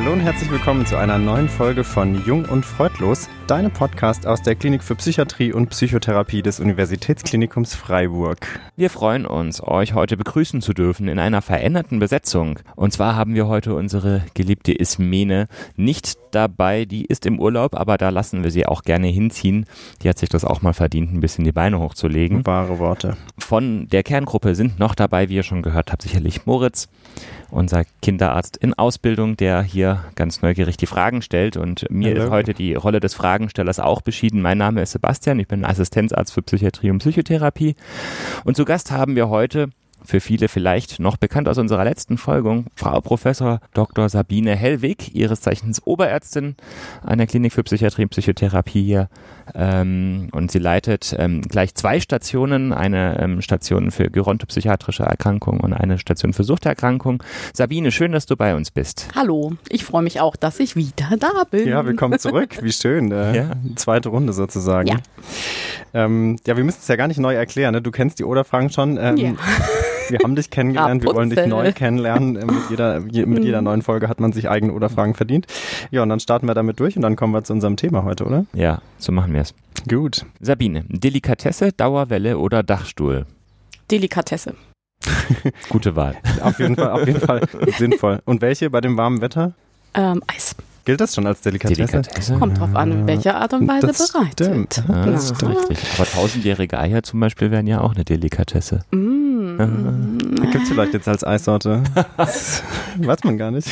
Hallo und herzlich willkommen zu einer neuen Folge von Jung und Freudlos, deinem Podcast aus der Klinik für Psychiatrie und Psychotherapie des Universitätsklinikums Freiburg. Wir freuen uns, euch heute begrüßen zu dürfen in einer veränderten Besetzung. Und zwar haben wir heute unsere geliebte Ismene nicht dabei, die ist im Urlaub, aber da lassen wir sie auch gerne hinziehen. Die hat sich das auch mal verdient, ein bisschen die Beine hochzulegen. Wahre Worte. Von der Kerngruppe sind noch dabei, wie ihr schon gehört habt, sicherlich Moritz, unser Kinderarzt in Ausbildung, der hier ganz neugierig die Fragen stellt. Und mir Hallo. ist heute die Rolle des Fragenstellers auch beschieden. Mein Name ist Sebastian, ich bin Assistenzarzt für Psychiatrie und Psychotherapie. Und zu Gast haben wir heute für viele vielleicht noch bekannt aus unserer letzten Folge, Frau Professor Dr. Sabine Hellwig, ihres Zeichens Oberärztin an der Klinik für Psychiatrie und Psychotherapie hier. Ähm, und sie leitet ähm, gleich zwei Stationen, eine ähm, Station für gerontopsychiatrische Erkrankungen und eine Station für Suchterkrankungen. Sabine, schön, dass du bei uns bist. Hallo, ich freue mich auch, dass ich wieder da bin. Ja, willkommen zurück. Wie schön. Äh, Ja. Zweite Runde sozusagen. Ja. Ähm, ja, wir müssen es ja gar nicht neu erklären. Ne? Du kennst die Oder-Fragen schon. Ähm, Ja. Wir haben dich kennengelernt, wir wollen dich neu kennenlernen. Äh, Mit jeder, je, mit jeder neuen Folge hat man sich eigene Oder-Fragen verdient. Ja, und dann starten wir damit durch und dann kommen wir zu unserem Thema heute, oder? Ja, so machen wir es. Gut. Sabine, Delikatesse, Dauerwelle oder Dachstuhl? Delikatesse. Gute Wahl. Auf jeden Fall, auf jeden Fall sinnvoll. Und welche bei dem warmen Wetter? Ähm, Eis. Gilt das schon als Delikatesse? Delikatesse? Kommt drauf an, in welcher Art und Weise Das bereitet. stimmt. Ah, Das Ja. stimmt. Richtig. Aber tausendjährige Eier zum Beispiel wären ja auch eine Delikatesse. Mm. Gibt es vielleicht jetzt als Eissorte? Weiß man gar nicht.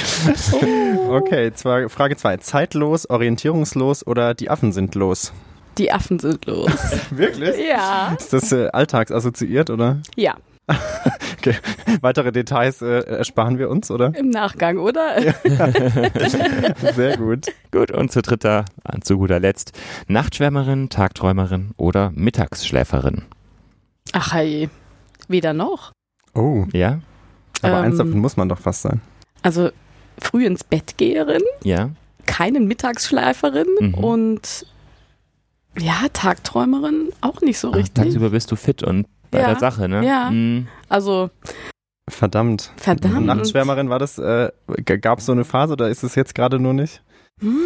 Okay, zwar, Frage 2. Zeitlos, orientierungslos oder die Affen sind los? Die Affen sind los. Wirklich? ja. Ist das äh, alltagsassoziiert oder? Ja, Okay. Weitere Details äh, ersparen wir uns, oder? im Nachgang, oder? Sehr gut. Gut, und zu dritter, zu guter Letzt, Nachtschwärmerin, Tagträumerin oder Mittagsschläferin. Ach hey, weder noch. Oh, Ja? aber eins Ähm. davon muss man doch fast sein. Also früh ins Bett geherin, Ja? keine Mittagsschläferin Mhm. und ja, Tagträumerin auch nicht so Ach, richtig. tagsüber bist du fit und bei Ja. der Sache, ne? Ja. Mhm. Also Verdammt. verdammt. Nachtschwärmerin war das, äh, gab es so eine Phase oder ist es jetzt gerade nur nicht? Hm,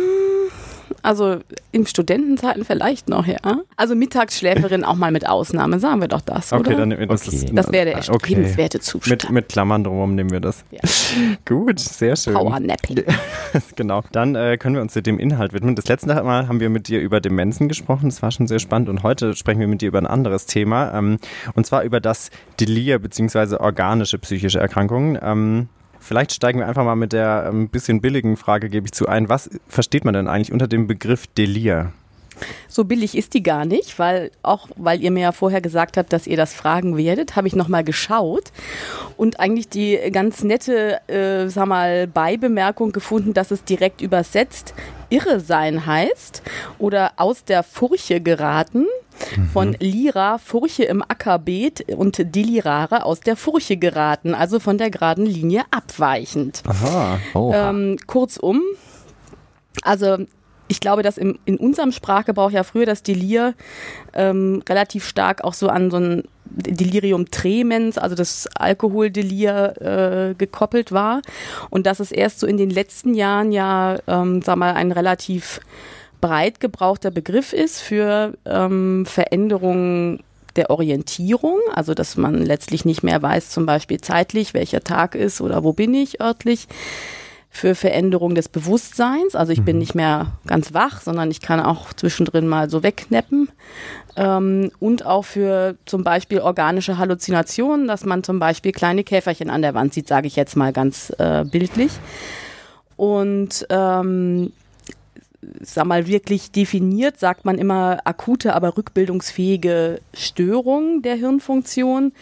Also in Studentenzeiten vielleicht noch, ja. Also Mittagsschläferin auch mal mit Ausnahme, sagen wir doch das, Okay, oder? dann nehmen wir das. Okay. das wäre der okay. erstrebenswerte Zustand. Mit, mit Klammern drumherum nehmen wir das. Ja. Gut, sehr schön. Powernapping. genau. Dann äh, können wir uns dem Inhalt widmen. Das letzte Mal haben wir mit dir über Demenzen gesprochen. Das war schon sehr spannend. Und heute sprechen wir mit dir über ein anderes Thema. Ähm, und zwar über das Delir bzw. organische psychische Erkrankungen. Ähm, vielleicht steigen wir einfach mal mit der ein bisschen billigen Frage, gebe ich zu ein. Was versteht man denn eigentlich unter dem Begriff Delir? So billig ist die gar nicht, weil auch weil ihr mir ja vorher gesagt habt, dass ihr das fragen werdet, habe ich nochmal geschaut und eigentlich die ganz nette, äh, sag mal, Beibemerkung gefunden, dass es direkt übersetzt irre sein heißt oder aus der Furche geraten. Von Lira, Furche im Ackerbeet und Delirare aus der Furche geraten, also von der geraden Linie abweichend. Aha. Oh, Ähm, kurzum, also ich glaube, dass im, in unserem Sprachgebrauch ja früher das Delir ähm, relativ stark auch so an so ein Delirium tremens, also das Alkoholdelir äh, gekoppelt war. Und dass es erst so in den letzten Jahren ja, ähm, sag mal, ein relativ breit gebrauchter Begriff ist für ähm, Veränderungen der Orientierung, also dass man letztlich nicht mehr weiß, zum Beispiel zeitlich, welcher Tag ist oder wo bin ich örtlich, für Veränderung des Bewusstseins, also ich bin nicht mehr ganz wach, sondern ich kann auch zwischendrin mal so wegkneppen. Ähm, und auch für zum Beispiel organische Halluzinationen, dass man zum Beispiel kleine Käferchen an der Wand sieht, sage ich jetzt mal ganz äh, bildlich. Und ähm, sag mal, wirklich definiert, sagt man immer akute, aber rückbildungsfähige Störung der Hirnfunktion.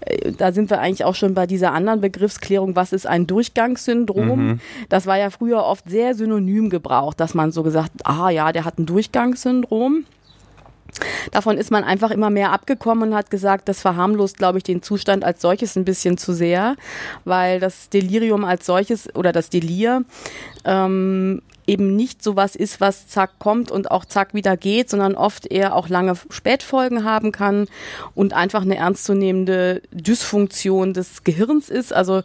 Äh, Da sind wir eigentlich auch schon bei dieser anderen Begriffsklärung, was ist ein Durchgangssyndrom? Das war ja früher oft sehr synonym gebraucht, dass man so gesagt, ah ja, der hat ein Durchgangssyndrom. Davon ist man einfach immer mehr abgekommen und hat gesagt, das verharmlost, glaube ich, den Zustand als solches ein bisschen zu sehr, weil das Delirium als solches oder das Delir ähm, eben nicht so was ist, was zack kommt und auch zack wieder geht, sondern oft eher auch lange Spätfolgen haben kann und einfach eine ernstzunehmende Dysfunktion des Gehirns ist. Also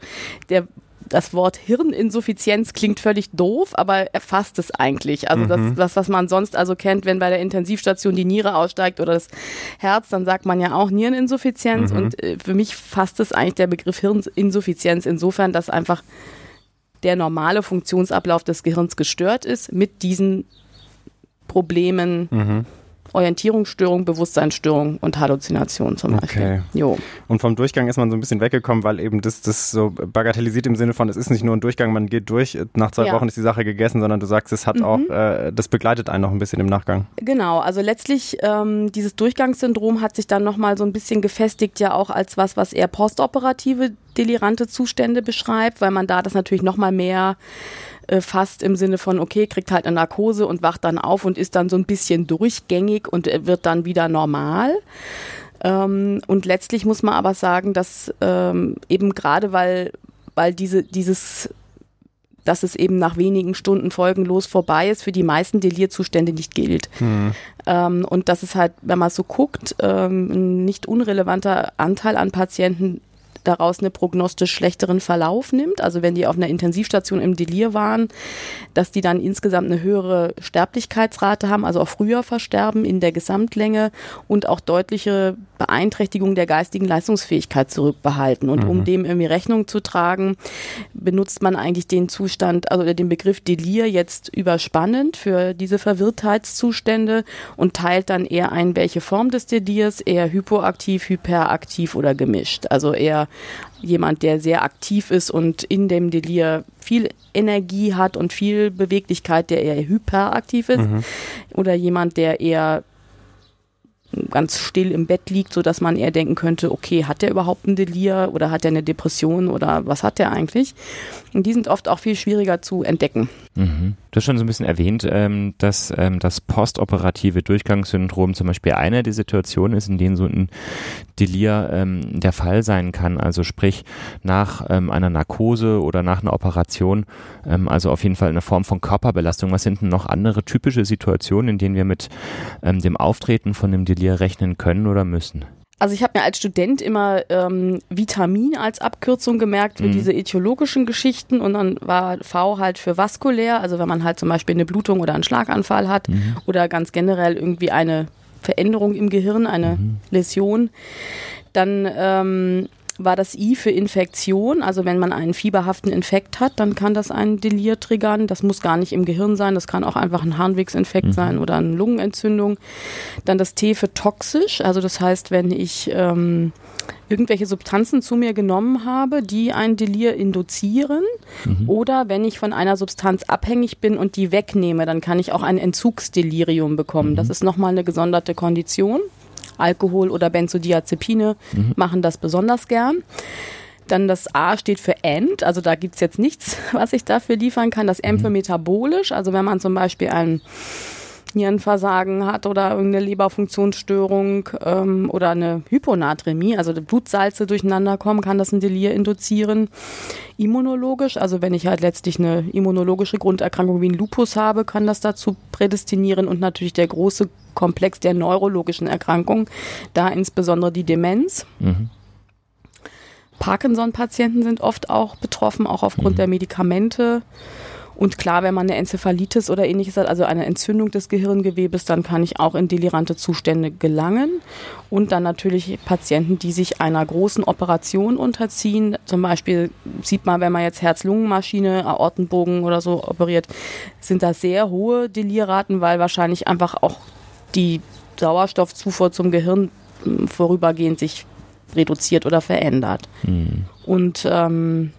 der das Wort Hirninsuffizienz klingt völlig doof, aber erfasst es eigentlich. Also mhm. das, das, was man sonst also kennt, wenn bei der Intensivstation die Niere aussteigt oder das Herz, dann sagt man ja auch Niereninsuffizienz. Mhm. Und äh, für mich fasst es eigentlich der Begriff Hirninsuffizienz insofern, dass einfach der normale Funktionsablauf des Gehirns gestört ist mit diesen Problemen. Mhm Orientierungsstörung, Bewusstseinsstörung und Halluzination zum Beispiel. Okay. Jo. Und vom Durchgang ist man so ein bisschen weggekommen, weil eben das, das so bagatellisiert im Sinne von, es ist nicht nur ein Durchgang, man geht durch, nach zwei ja. Wochen ist die Sache gegessen, sondern du sagst, es hat mhm. auch, äh, das begleitet einen noch ein bisschen im Nachgang. Genau, also letztlich ähm, dieses Durchgangssyndrom hat sich dann nochmal so ein bisschen gefestigt, ja auch als was, was eher postoperative delirante Zustände beschreibt, weil man da das natürlich nochmal mehr äh, fast im Sinne von, okay, kriegt halt eine Narkose und wacht dann auf und ist dann so ein bisschen durchgängig und wird dann wieder normal. Ähm, und letztlich muss man aber sagen, dass ähm, eben gerade weil, weil diese, dieses dass es eben nach wenigen Stunden folgenlos vorbei ist, für die meisten Delirzustände nicht gilt. Mhm. Ähm, und das ist halt, wenn man so guckt, ähm, ein nicht unrelevanter Anteil an Patienten daraus eine prognostisch schlechteren Verlauf nimmt. Also wenn die auf einer Intensivstation im Delir waren, dass die dann insgesamt eine höhere Sterblichkeitsrate haben, also auch früher versterben in der Gesamtlänge und auch deutliche Beeinträchtigung der geistigen Leistungsfähigkeit zurückbehalten. Und mhm. um dem irgendwie Rechnung zu tragen, benutzt man eigentlich den Zustand, also den Begriff Delir jetzt überspannend für diese Verwirrtheitszustände und teilt dann eher ein, welche Form des Delirs, eher hypoaktiv, hyperaktiv oder gemischt. Also eher jemand, der sehr aktiv ist und in dem Delir viel Energie hat und viel Beweglichkeit, der eher hyperaktiv ist. Mhm. Oder jemand, der eher ganz still im Bett liegt, so dass man eher denken könnte, okay, hat der überhaupt ein Delir oder hat er eine Depression oder was hat der eigentlich? Und die sind oft auch viel schwieriger zu entdecken. Mhm. Du hast schon so ein bisschen erwähnt, ähm, dass ähm, das postoperative Durchgangssyndrom zum Beispiel eine der Situationen ist, in denen so ein Delir ähm, der Fall sein kann. Also sprich nach ähm, einer Narkose oder nach einer Operation, ähm, also auf jeden Fall eine Form von Körperbelastung. Was sind denn noch andere typische Situationen, in denen wir mit ähm, dem Auftreten von dem Delir rechnen können oder müssen? Also ich habe mir als Student immer ähm, Vitamin als Abkürzung gemerkt für mhm. diese etiologischen Geschichten und dann war V halt für vaskulär, also wenn man halt zum Beispiel eine Blutung oder einen Schlaganfall hat mhm. oder ganz generell irgendwie eine Veränderung im Gehirn, eine mhm. Läsion, dann ähm, war das I für Infektion. Also wenn man einen fieberhaften Infekt hat, dann kann das ein Delir triggern. Das muss gar nicht im Gehirn sein, das kann auch einfach ein Harnwegsinfekt mhm. sein oder eine Lungenentzündung. Dann das T für toxisch. Also das heißt, wenn ich ähm, irgendwelche Substanzen zu mir genommen habe, die ein Delir induzieren. Mhm. Oder wenn ich von einer Substanz abhängig bin und die wegnehme, dann kann ich auch ein Entzugsdelirium bekommen. Mhm. Das ist nochmal eine gesonderte Kondition. Alkohol oder Benzodiazepine mhm. machen das besonders gern. Dann das A steht für End, also da gibt es jetzt nichts, was ich dafür liefern kann. Das M für mhm. metabolisch, also wenn man zum Beispiel ein Nierenversagen hat oder irgendeine Leberfunktionsstörung ähm, oder eine Hyponatremie, also Blutsalze durcheinander kommen, kann das ein Delir induzieren. Immunologisch, also wenn ich halt letztlich eine immunologische Grunderkrankung wie ein Lupus habe, kann das dazu prädestinieren und natürlich der große Komplex der neurologischen Erkrankungen, da insbesondere die Demenz. Mhm. Parkinson-Patienten sind oft auch betroffen, auch aufgrund mhm. der Medikamente. Und klar, wenn man eine Enzephalitis oder ähnliches hat, also eine Entzündung des Gehirngewebes, dann kann ich auch in delirante Zustände gelangen. Und dann natürlich Patienten, die sich einer großen Operation unterziehen. Zum Beispiel sieht man, wenn man jetzt Herz-Lungen-Maschine, Aortenbogen oder so operiert, sind da sehr hohe Delirraten, weil wahrscheinlich einfach auch die Sauerstoffzufuhr zum Gehirn hm, vorübergehend sich reduziert oder verändert. Mhm. Und ähm,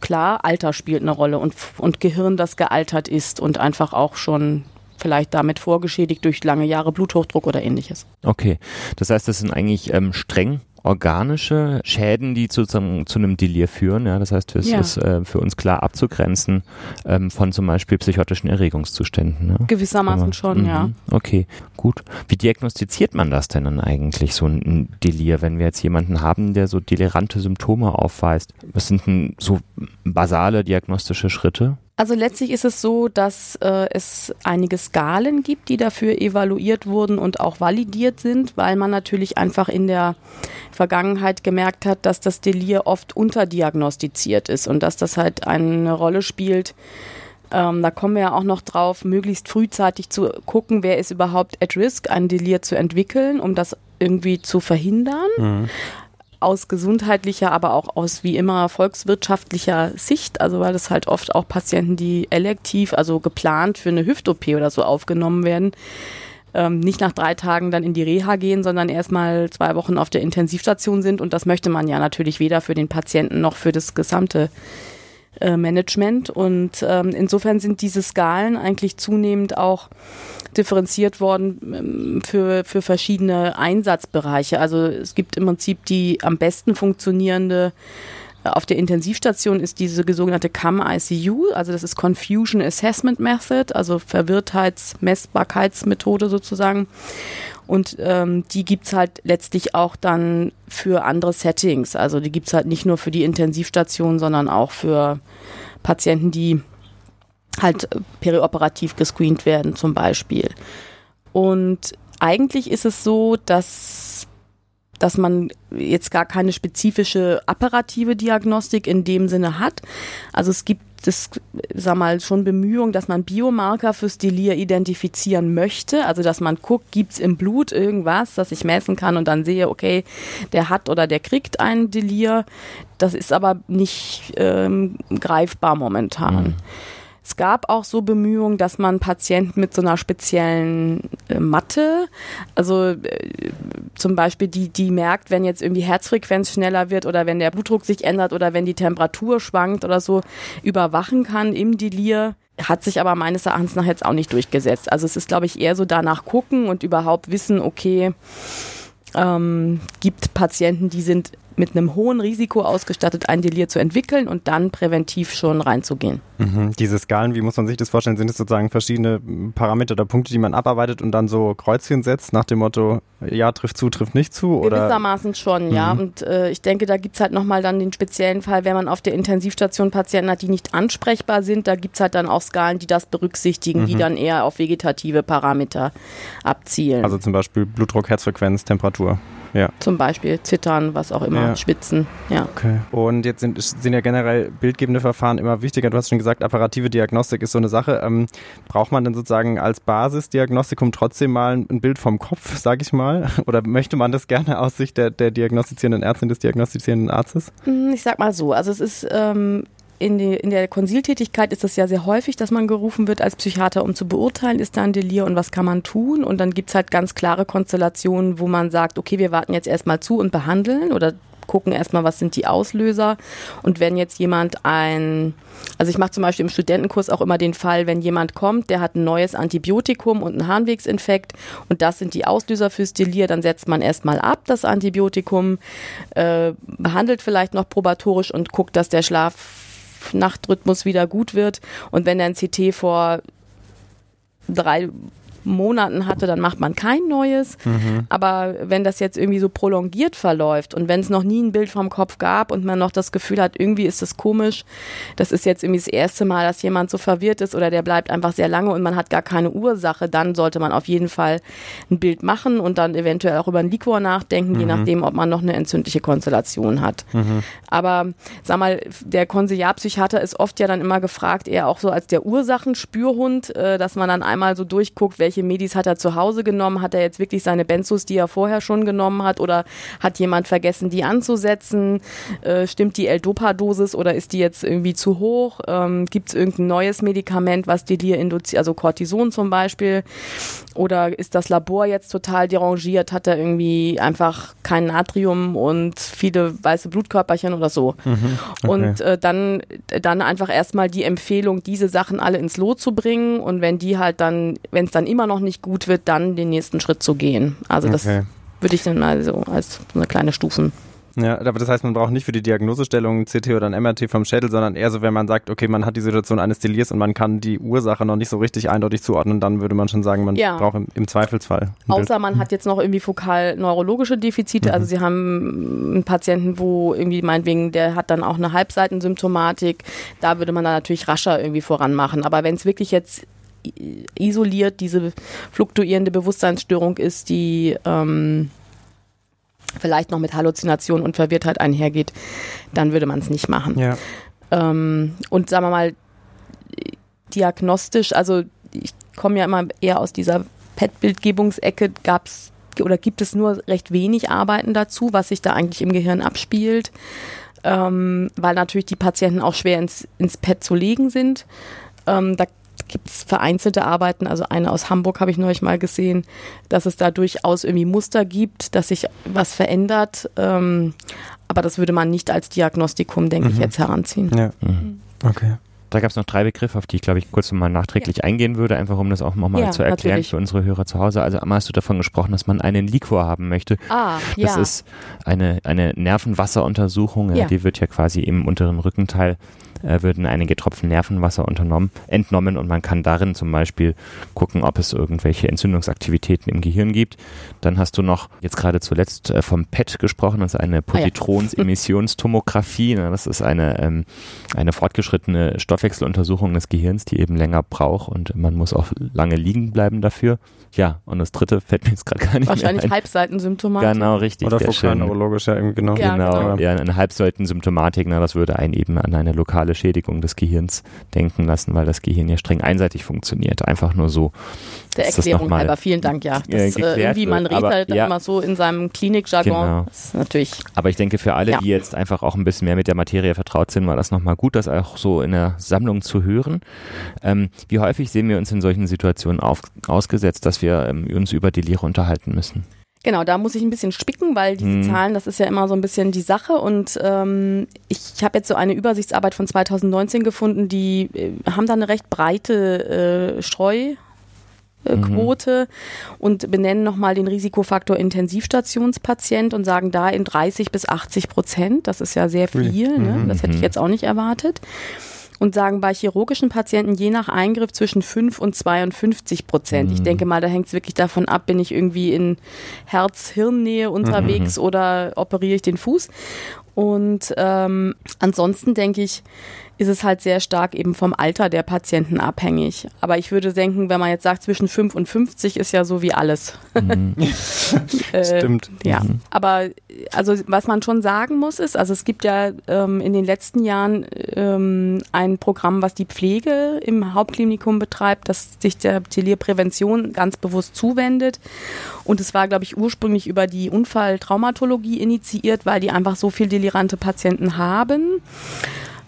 klar, Alter spielt eine Rolle und, und Gehirn, das gealtert ist und einfach auch schon vielleicht damit vorgeschädigt durch lange Jahre Bluthochdruck oder ähnliches. Okay, das heißt, das sind eigentlich ähm, streng organische Schäden, die sozusagen zu einem Delir führen. Ja, das heißt, es ja. ist äh, für uns klar abzugrenzen ähm, von zum Beispiel psychotischen Erregungszuständen. Ne? Gewissermaßen schon, mhm. ja. Okay, gut. Wie diagnostiziert man das denn dann eigentlich, so ein Delir, wenn wir jetzt jemanden haben, der so delirante Symptome aufweist? Was sind denn so basale diagnostische Schritte? Also letztlich ist es so, dass äh, es einige Skalen gibt, die dafür evaluiert wurden und auch validiert sind, weil man natürlich einfach in der Vergangenheit gemerkt hat, dass das Delir oft unterdiagnostiziert ist und dass das halt eine Rolle spielt. Ähm, da kommen wir ja auch noch drauf, möglichst frühzeitig zu gucken, wer ist überhaupt at risk, ein Delir zu entwickeln, um das irgendwie zu verhindern. Mhm aus gesundheitlicher, aber auch aus wie immer volkswirtschaftlicher Sicht. Also weil es halt oft auch Patienten, die elektiv, also geplant für eine Hüft-OP oder so aufgenommen werden, ähm, nicht nach drei Tagen dann in die Reha gehen, sondern erstmal zwei Wochen auf der Intensivstation sind. Und das möchte man ja natürlich weder für den Patienten noch für das gesamte äh, Management. Und ähm, insofern sind diese Skalen eigentlich zunehmend auch differenziert worden ähm, für, für verschiedene Einsatzbereiche. Also es gibt im Prinzip die am besten funktionierende auf der Intensivstation ist diese sogenannte CAM-ICU, also das ist Confusion Assessment Method, also Verwirrtheitsmessbarkeitsmethode sozusagen. Und ähm, die gibt's halt letztlich auch dann für andere Settings. Also die gibt's halt nicht nur für die Intensivstation, sondern auch für Patienten, die halt perioperativ gescreent werden zum Beispiel. Und eigentlich ist es so, dass, dass man jetzt gar keine spezifische apparative Diagnostik in dem Sinne hat. Also es gibt das, sag mal, schon Bemühungen, dass man Biomarker fürs Delir identifizieren möchte. Also, dass man guckt, gibt's im Blut irgendwas, das ich messen kann und dann sehe, okay, der hat oder der kriegt ein Delir. Das ist aber nicht ähm, greifbar momentan. Mhm. Es gab auch so Bemühungen, dass man Patienten mit so einer speziellen äh, Matte, also äh, zum Beispiel die, die merkt, wenn jetzt irgendwie Herzfrequenz schneller wird oder wenn der Blutdruck sich ändert oder wenn die Temperatur schwankt oder so, überwachen kann im Delir hat sich aber meines Erachtens nach jetzt auch nicht durchgesetzt. Also es ist, glaube ich, eher so danach gucken und überhaupt wissen, okay, ähm, gibt Patienten, die sind mit einem hohen Risiko ausgestattet, ein Delir zu entwickeln und dann präventiv schon reinzugehen. Mhm. Diese Skalen, wie muss man sich das vorstellen? Sind es sozusagen verschiedene Parameter oder Punkte, die man abarbeitet und dann so Kreuzchen setzt nach dem Motto, ja, trifft zu, trifft nicht zu? Oder? Gewissermaßen schon, mhm. ja. Und äh, ich denke, da gibt es halt nochmal dann den speziellen Fall, wenn man auf der Intensivstation Patienten hat, die nicht ansprechbar sind, da gibt es halt dann auch Skalen, die das berücksichtigen, mhm. die dann eher auf vegetative Parameter abzielen. Also zum Beispiel Blutdruck, Herzfrequenz, Temperatur. Ja. Zum Beispiel Zittern, was auch immer, ja. Schwitzen. Ja. Okay. Und jetzt sind, sind ja generell bildgebende Verfahren immer wichtiger. Du hast schon gesagt, apparative Diagnostik ist so eine Sache. Ähm, braucht man denn sozusagen als Basisdiagnostikum trotzdem mal ein Bild vom Kopf, sage ich mal? Oder möchte man das gerne aus Sicht der, der diagnostizierenden Ärztin, des diagnostizierenden Arztes? Hm, ich sag mal so, also es ist ähm, in, die, in der Konsiltätigkeit ist es ja sehr häufig, dass man gerufen wird als Psychiater, um zu beurteilen, ist da ein Delir und was kann man tun. Und dann gibt's halt ganz klare Konstellationen, wo man sagt, okay, wir warten jetzt erstmal zu und behandeln oder gucken erstmal, was sind die Auslöser. Und wenn jetzt jemand ein, also ich mache zum Beispiel im Studentenkurs auch immer den Fall, wenn jemand kommt, der hat ein neues Antibiotikum und einen Harnwegsinfekt und das sind die Auslöser fürs Delir, dann setzt man erstmal ab das Antibiotikum, äh, behandelt vielleicht noch probatorisch und guckt, dass der Schlaf Nachtrhythmus wieder gut wird. Und wenn der ein CT vor drei Monaten hatte, dann macht man kein neues. Mhm. Aber wenn das jetzt irgendwie so prolongiert verläuft und wenn es noch nie ein Bild vom Kopf gab und man noch das Gefühl hat, irgendwie ist das komisch, das ist jetzt irgendwie das erste Mal, dass jemand so verwirrt ist oder der bleibt einfach sehr lange und man hat gar keine Ursache, dann sollte man auf jeden Fall ein Bild machen und dann eventuell auch über ein Liquor nachdenken, mhm. je nachdem, ob man noch eine entzündliche Konstellation hat. Mhm. Aber sag mal, der Konsiliarpsychiater ist oft ja dann immer gefragt, eher auch so als der Ursachenspürhund, äh, dass man dann einmal so durchguckt, welche welche Medis hat er zu Hause genommen? Hat er jetzt wirklich seine Benzos, die er vorher schon genommen hat? Oder hat jemand vergessen, die anzusetzen? Äh, stimmt die L-Dopa-Dosis oder ist die jetzt irgendwie zu hoch? Ähm, Gibt es irgendein neues Medikament, was Delir induziert, also Cortison zum Beispiel? Oder ist das Labor jetzt total derangiert? Hat er irgendwie einfach kein Natrium und viele weiße Blutkörperchen oder so? Mhm, okay. Und äh, dann, dann einfach erstmal die Empfehlung, diese Sachen alle ins Lot zu bringen. Und wenn die halt dann, wenn es dann immer noch nicht gut wird, dann den nächsten Schritt zu gehen. Also das okay. würde ich dann mal so als so eine kleine Stufen Ja, aber das heißt, man braucht nicht für die Diagnosestellung ein CT oder ein MRT vom Schädel, sondern eher so, wenn man sagt, okay, man hat die Situation eines Delirs und man kann die Ursache noch nicht so richtig eindeutig zuordnen, dann würde man schon sagen, man Ja. braucht im, im Zweifelsfall. Außer Bild. man hat jetzt noch irgendwie fokal neurologische Defizite. Also sie haben einen Patienten, wo irgendwie meinetwegen, der hat dann auch eine Halbseitensymptomatik. Da würde man dann natürlich rascher irgendwie voranmachen. Aber wenn es wirklich jetzt isoliert diese fluktuierende Bewusstseinsstörung ist, die ähm, vielleicht noch mit Halluzination und Verwirrtheit einhergeht, dann würde man es nicht machen. Ja. Ähm, und sagen wir mal, diagnostisch, also ich komme ja immer eher aus dieser PET-Bildgebungsecke, gab es oder gibt es nur recht wenig Arbeiten dazu, was sich da eigentlich im Gehirn abspielt, ähm, weil natürlich die Patienten auch schwer ins, ins PET zu legen sind. Ähm, da gibt es vereinzelte Arbeiten, also eine aus Hamburg habe ich neulich mal gesehen, dass es da durchaus irgendwie Muster gibt, dass sich was verändert. Ähm, aber das würde man nicht als Diagnostikum, denke ich, Mhm. jetzt heranziehen. Ja. Mhm. Okay. Da gab es noch drei Begriffe, auf die ich, glaube ich, kurz mal nachträglich eingehen würde, einfach um das auch nochmal Ja, zu erklären natürlich. für unsere Hörer zu Hause. Also einmal hast du davon gesprochen, dass man einen Liquor haben möchte. Ah, Das ja. ist eine, eine Nervenwasseruntersuchung, ja. Ja. die wird ja quasi im unteren Rückenteil äh, würden einige Tropfen Nervenwasser unternommen, entnommen und man kann darin zum Beispiel gucken, ob es irgendwelche Entzündungsaktivitäten im Gehirn gibt. Dann hast du noch jetzt gerade zuletzt äh, vom PET gesprochen, das ist eine Positrons-Emissionstomographie. Ne, das ist eine, ähm, eine fortgeschrittene Stoffwechseluntersuchung des Gehirns, die eben länger braucht und man muss auch lange liegen bleiben dafür. Ja, und das dritte fällt mir jetzt gerade gar nicht Wahrscheinlich mehr ein. Halbseitensymptomatik. Genau, richtig. Oder schön. fokalneurologisch, ja, eben genau. Ja, genau, genau. ja, eine Halbseitensymptomatik, na, das würde einen eben an eine lokale Schädigung des Gehirns denken lassen, weil das Gehirn ja streng einseitig funktioniert. Einfach nur so. Der Erklärung halber, vielen Dank, ja. Das, äh, irgendwie, man redet Aber, halt ja. immer so in seinem Klinikjargon. Genau. Ist natürlich, Aber ich denke, für alle, Ja. die jetzt einfach auch ein bisschen mehr mit der Materie vertraut sind, war das nochmal gut, das auch so in der Sammlung zu hören. Ähm, wie häufig sehen wir uns in solchen Situationen auf, ausgesetzt, dass wir ähm, uns über Delire unterhalten müssen? Genau, da muss ich ein bisschen spicken, weil diese Hm. Zahlen, das ist ja immer so ein bisschen die Sache. Und ähm, ich habe jetzt so eine Übersichtsarbeit von 2019 gefunden, die äh, haben da eine recht breite äh, Streu. äh, Mhm. Quote und benennen nochmal den Risikofaktor Intensivstationspatient und sagen da in 30 bis 80 Prozent, das ist ja sehr viel, ne? Mhm. das hätte ich jetzt auch nicht erwartet. Und sagen bei chirurgischen Patienten je nach Eingriff zwischen 5 und 52 Prozent. Ich Mhm. denke mal, da hängt es wirklich davon ab, bin ich irgendwie in Herz-Hirn-Nähe unterwegs oder operiere ich den Fuß. Und ähm, ansonsten denke ich, ist es halt sehr stark eben vom Alter der Patienten abhängig. Aber ich würde denken, wenn man jetzt sagt, zwischen 5 und 50 ist ja so wie alles. Mhm. Äh, Stimmt. ja, Mhm. aber also was man schon sagen muss ist, also es gibt ja ähm, in den letzten Jahren ähm, ein Programm, was die Pflege im Hauptklinikum betreibt, das sich der Delirprävention ganz bewusst zuwendet. Und es war, glaube ich, ursprünglich über die Unfalltraumatologie initiiert, weil die einfach so viel delirante Patienten haben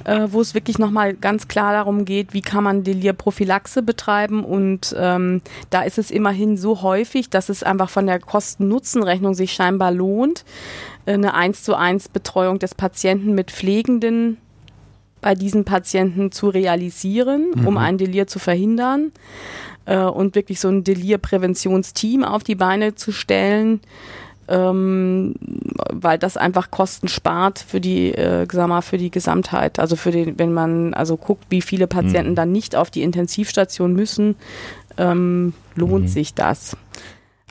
äh, wo es wirklich nochmal ganz klar darum geht, wie kann man Delirprophylaxe betreiben. Und ähm, da ist es immerhin so häufig, dass es einfach von der Kosten-Nutzen-Rechnung sich scheinbar lohnt, äh, eine 1 zu 1 Betreuung des Patienten mit Pflegenden bei diesen Patienten zu realisieren, um ein Delir zu verhindern äh, und wirklich so ein Delirpräventionsteam auf die Beine zu stellen, ähm, weil das einfach Kosten spart für die, äh, sag mal, für die Gesamtheit. Also für den, wenn man also guckt, wie viele Patienten Mhm. dann nicht auf die Intensivstation müssen, ähm, lohnt Mhm. sich das.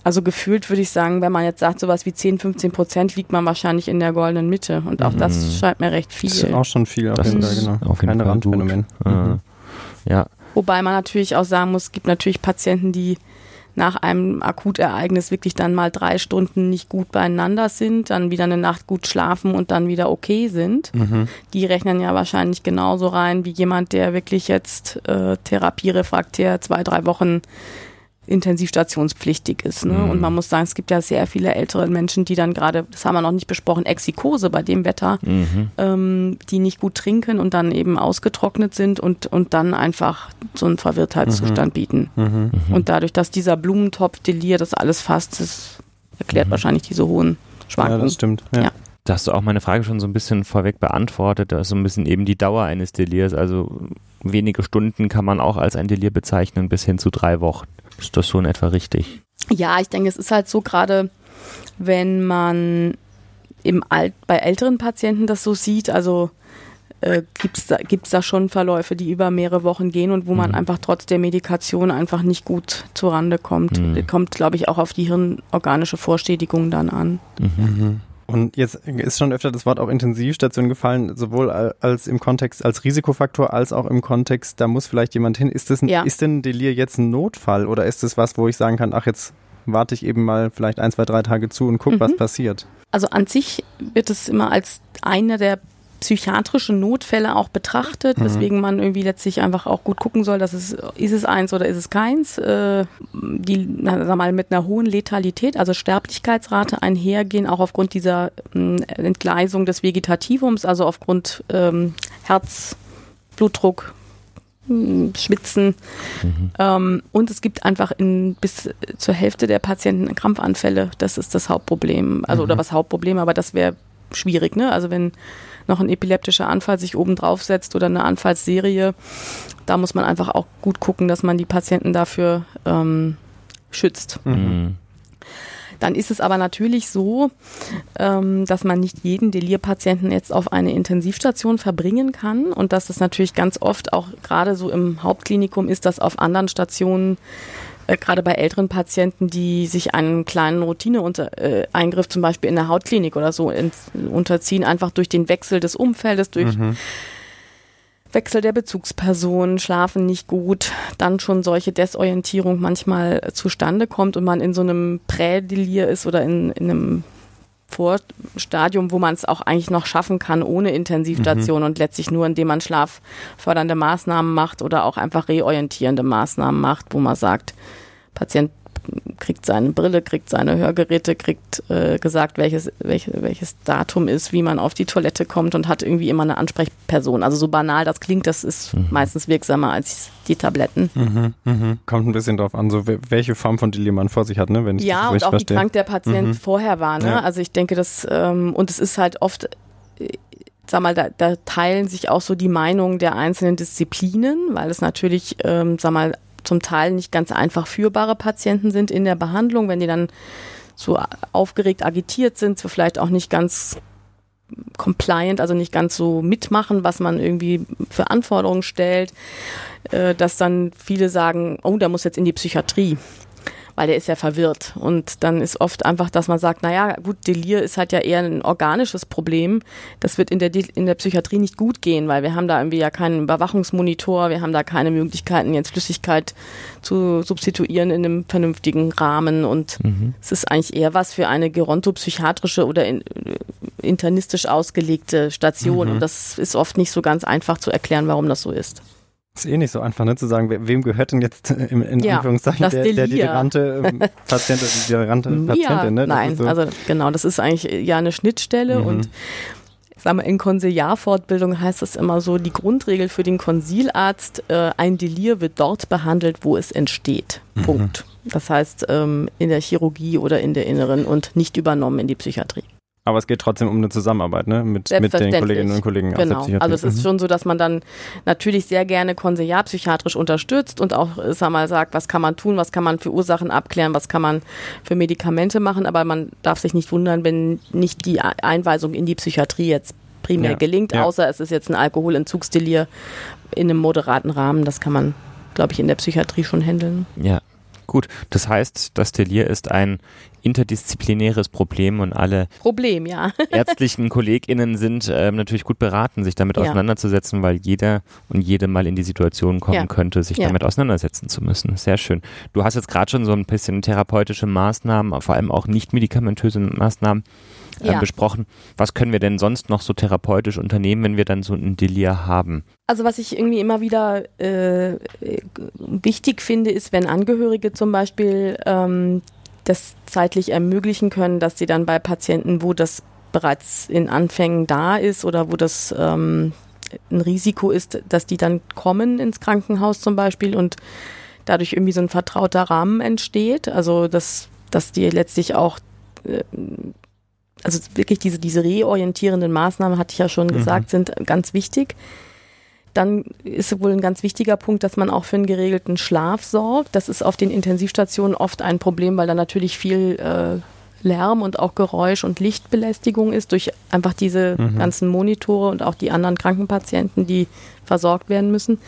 Also gefühlt würde ich sagen, wenn man jetzt sagt, sowas wie 10, 15 Prozent, liegt man wahrscheinlich in der goldenen Mitte. Und auch Mhm. das scheint mir recht Das ist viel. auch schon viel auf Das jeden Fall, ist genau. auf jeden Keine. Randphänomen. Mhm. Äh, ja, Wobei man natürlich auch sagen muss, es gibt natürlich Patienten, die nach einem Akutereignis wirklich dann mal drei Stunden nicht gut beieinander sind, dann wieder eine Nacht gut schlafen und dann wieder okay sind. Mhm. Die rechnen ja wahrscheinlich genauso rein wie jemand, der wirklich jetzt äh, therapierefraktär zwei, drei Wochen intensivstationspflichtig ist. Ne? Mhm. Und man muss sagen, es gibt ja sehr viele ältere Menschen, die dann gerade, das haben wir noch nicht besprochen, Exikose bei dem Wetter, mhm. ähm, die nicht gut trinken und dann eben ausgetrocknet sind und, und dann einfach so einen Verwirrtheitszustand bieten. Mhm. Und dadurch, dass dieser Blumentopf Delir das alles fasst, das erklärt Mhm. wahrscheinlich diese hohen Ja, Schwankungen. das stimmt. Ja. Ja. Da hast du auch meine Frage schon so ein bisschen vorweg beantwortet. Da ist so ein bisschen eben die Dauer eines Delirs. Also wenige Stunden kann man auch als ein Delir bezeichnen, bis hin zu drei Wochen. Ist das so in etwa richtig? Ja, ich denke, es ist halt so gerade, wenn man im Alt, bei älteren Patienten das so sieht. Also äh, gibt es da, gibt's da schon Verläufe, die über mehrere Wochen gehen und wo man Mhm. einfach trotz der Medikation einfach nicht gut zurande kommt. Mhm. Kommt, glaube ich, auch auf die hirnorganische Vorstetigung dann an. Und jetzt ist schon öfter das Wort auch Intensivstation gefallen, sowohl al- als im Kontext als Risikofaktor, als auch im Kontext, da muss vielleicht jemand hin. Ist, das ein, Ja. ist denn Delir jetzt ein Notfall oder ist es was, wo ich sagen kann, ach, jetzt warte ich eben mal vielleicht ein, zwei, drei Tage zu und guck, Mhm. was passiert? Also an sich wird es immer als einer der psychiatrischen Notfälle auch betrachtet, Mhm. weswegen man irgendwie letztlich einfach auch gut gucken soll, dass es, ist es eins oder ist es keins, äh, die, na, sag mal, mit einer hohen Letalität, also Sterblichkeitsrate einhergehen, auch aufgrund dieser ähm, Entgleisung des Vegetativums, also aufgrund ähm, Herz, Blutdruck, mh, Schwitzen. Ähm, und es gibt einfach in, bis zur Hälfte der Patienten Krampfanfälle. Das ist das Hauptproblem. Also, oder was Hauptproblem, aber das wäre schwierig, ne? Also, wenn noch ein epileptischer Anfall sich oben drauf setzt oder eine Anfallsserie, da muss man einfach auch gut gucken, dass man die Patienten dafür ähm, schützt. Mhm. Dann ist es aber natürlich so, ähm, dass man nicht jeden Delirpatienten jetzt auf eine Intensivstation verbringen kann und dass das natürlich ganz oft auch gerade so im Hauptklinikum ist, dass auf anderen Stationen äh, gerade bei älteren Patienten, die sich einen kleinen Routineeingriff äh, zum Beispiel in der Hautklinik oder so ins, unterziehen, einfach durch den Wechsel des Umfeldes, durch Wechsel der Bezugsperson, schlafen nicht gut, dann schon solche Desorientierung manchmal zustande kommt und man in so einem Prädelir ist oder in, in einem Vorstadium, wo man es auch eigentlich noch schaffen kann ohne Intensivstation und letztlich nur, indem man schlaffördernde Maßnahmen macht oder auch einfach reorientierende Maßnahmen macht, wo man sagt, Patient kriegt seine Brille, kriegt seine Hörgeräte, kriegt äh, gesagt, welches, welche, welches Datum ist, wie man auf die Toilette kommt und hat irgendwie immer eine Ansprechperson. Also so banal das klingt, das ist meistens wirksamer als die Tabletten. Mhm, mhm. Kommt ein bisschen drauf an, so we- welche Form von Delir man vor sich hat, ne? Wenn ich Ja, das und auch wie verstehe. krank der Patient Mhm. vorher war. Ne? Ja. Also ich denke, das, ähm, und es ist halt oft, äh, sag mal, da, da teilen sich auch so die Meinungen der einzelnen Disziplinen, weil es natürlich, ähm, sag mal, zum Teil nicht ganz einfach führbare Patienten sind in der Behandlung, wenn die dann so aufgeregt agitiert sind, so vielleicht auch nicht ganz compliant, also nicht ganz so mitmachen, was man irgendwie für Anforderungen stellt, äh, dass dann viele sagen, oh, der muss jetzt in die Psychiatrie weil der ist ja verwirrt. Und dann ist oft einfach, dass man sagt, naja, gut, Delir ist halt ja eher ein organisches Problem. Das wird in der, De- in der Psychiatrie nicht gut gehen, weil wir haben da irgendwie ja keinen Überwachungsmonitor, wir haben da keine Möglichkeiten, jetzt Flüssigkeit zu substituieren in einem vernünftigen Rahmen. Und es ist eigentlich eher was für eine gerontopsychiatrische oder in, internistisch ausgelegte Station. Und das ist oft nicht so ganz einfach zu erklären, warum das so ist. Ist eh nicht so einfach, ne, zu sagen, we- wem gehört denn jetzt äh, im, in Ja, Anführungszeichen der, der Delir. delirante ähm, Patient oder die delirante Patientin, ne? Das nein, so, also genau, das ist eigentlich ja eine Schnittstelle Mhm. und ich sag mal, in Konsiliarfortbildung heißt das immer so, die Grundregel für den Konsilarzt, äh, ein Delir wird dort behandelt, wo es entsteht. Mhm. Punkt. Das heißt, ähm, in der Chirurgie oder in der Inneren und nicht übernommen in die Psychiatrie. Aber es geht trotzdem um eine Zusammenarbeit, ne? Mit, mit den. Kolleginnen und Kollegen aus der Genau. Psychiatrie. Also es ist Mhm. schon so, dass man dann natürlich sehr gerne konsiliarpsychiatrisch unterstützt und auch, sag mal, sagt, was kann man tun, was kann man für Ursachen abklären, was kann man für Medikamente machen, aber man darf sich nicht wundern, wenn nicht die Einweisung in die Psychiatrie jetzt primär Ja. gelingt, Ja. außer es ist jetzt ein Alkoholentzugsdelir in einem moderaten Rahmen. Das kann man, glaube ich, in der Psychiatrie schon handeln. Ja, gut. Das heißt, das Delir ist ein interdisziplinäres Problem und alle Problem, ja. ärztlichen KollegInnen sind ähm, natürlich gut beraten, sich damit Ja. auseinanderzusetzen, weil jeder und jede mal in die Situation kommen Ja. könnte, sich damit auseinandersetzen zu müssen. Sehr schön. Du hast jetzt gerade schon so ein bisschen therapeutische Maßnahmen, vor allem auch nicht medikamentöse Maßnahmen äh, Ja. besprochen. Was können wir denn sonst noch so therapeutisch unternehmen, wenn wir dann so ein Delir haben? Also was ich irgendwie immer wieder äh, wichtig finde, ist, wenn Angehörige zum Beispiel ähm, das zeitlich ermöglichen können, dass sie dann bei Patienten, wo das bereits in Anfängen da ist oder wo das ähm, ein Risiko ist, dass die dann kommen ins Krankenhaus zum Beispiel und dadurch irgendwie so ein vertrauter Rahmen entsteht. Also dass, dass die letztlich auch äh, also wirklich diese, diese reorientierenden Maßnahmen, hatte ich ja schon gesagt, sind ganz wichtig. Dann ist wohl ein ganz wichtiger Punkt, dass man auch für einen geregelten Schlaf sorgt. Das ist auf den Intensivstationen oft ein Problem, weil da natürlich viel äh, Lärm und auch Geräusch- und Lichtbelästigung ist, durch einfach diese mhm. ganzen Monitore und auch die anderen Krankenpatienten, die versorgt werden müssen.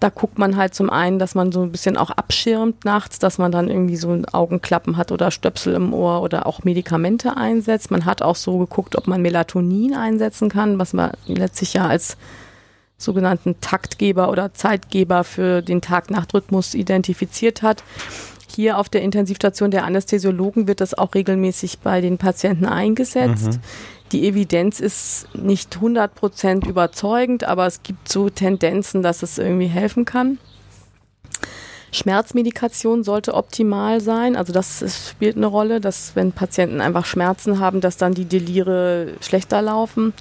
Da guckt man halt zum einen, dass man so ein bisschen auch abschirmt nachts, dass man dann irgendwie so Augenklappen hat oder Stöpsel im Ohr oder auch Medikamente einsetzt. Man hat auch so geguckt, ob man Melatonin einsetzen kann, was man letztlich ja als sogenannten Taktgeber oder Zeitgeber für den Tag-Nacht-Rhythmus identifiziert hat. Hier auf der Intensivstation der Anästhesiologen wird das auch regelmäßig bei den Patienten eingesetzt. Mhm. Die Evidenz ist nicht 100% überzeugend, aber es gibt so Tendenzen, dass es irgendwie helfen kann. Schmerzmedikation sollte optimal sein. Also das spielt eine Rolle, dass wenn Patienten einfach Schmerzen haben, dass dann die Delire schlechter laufen.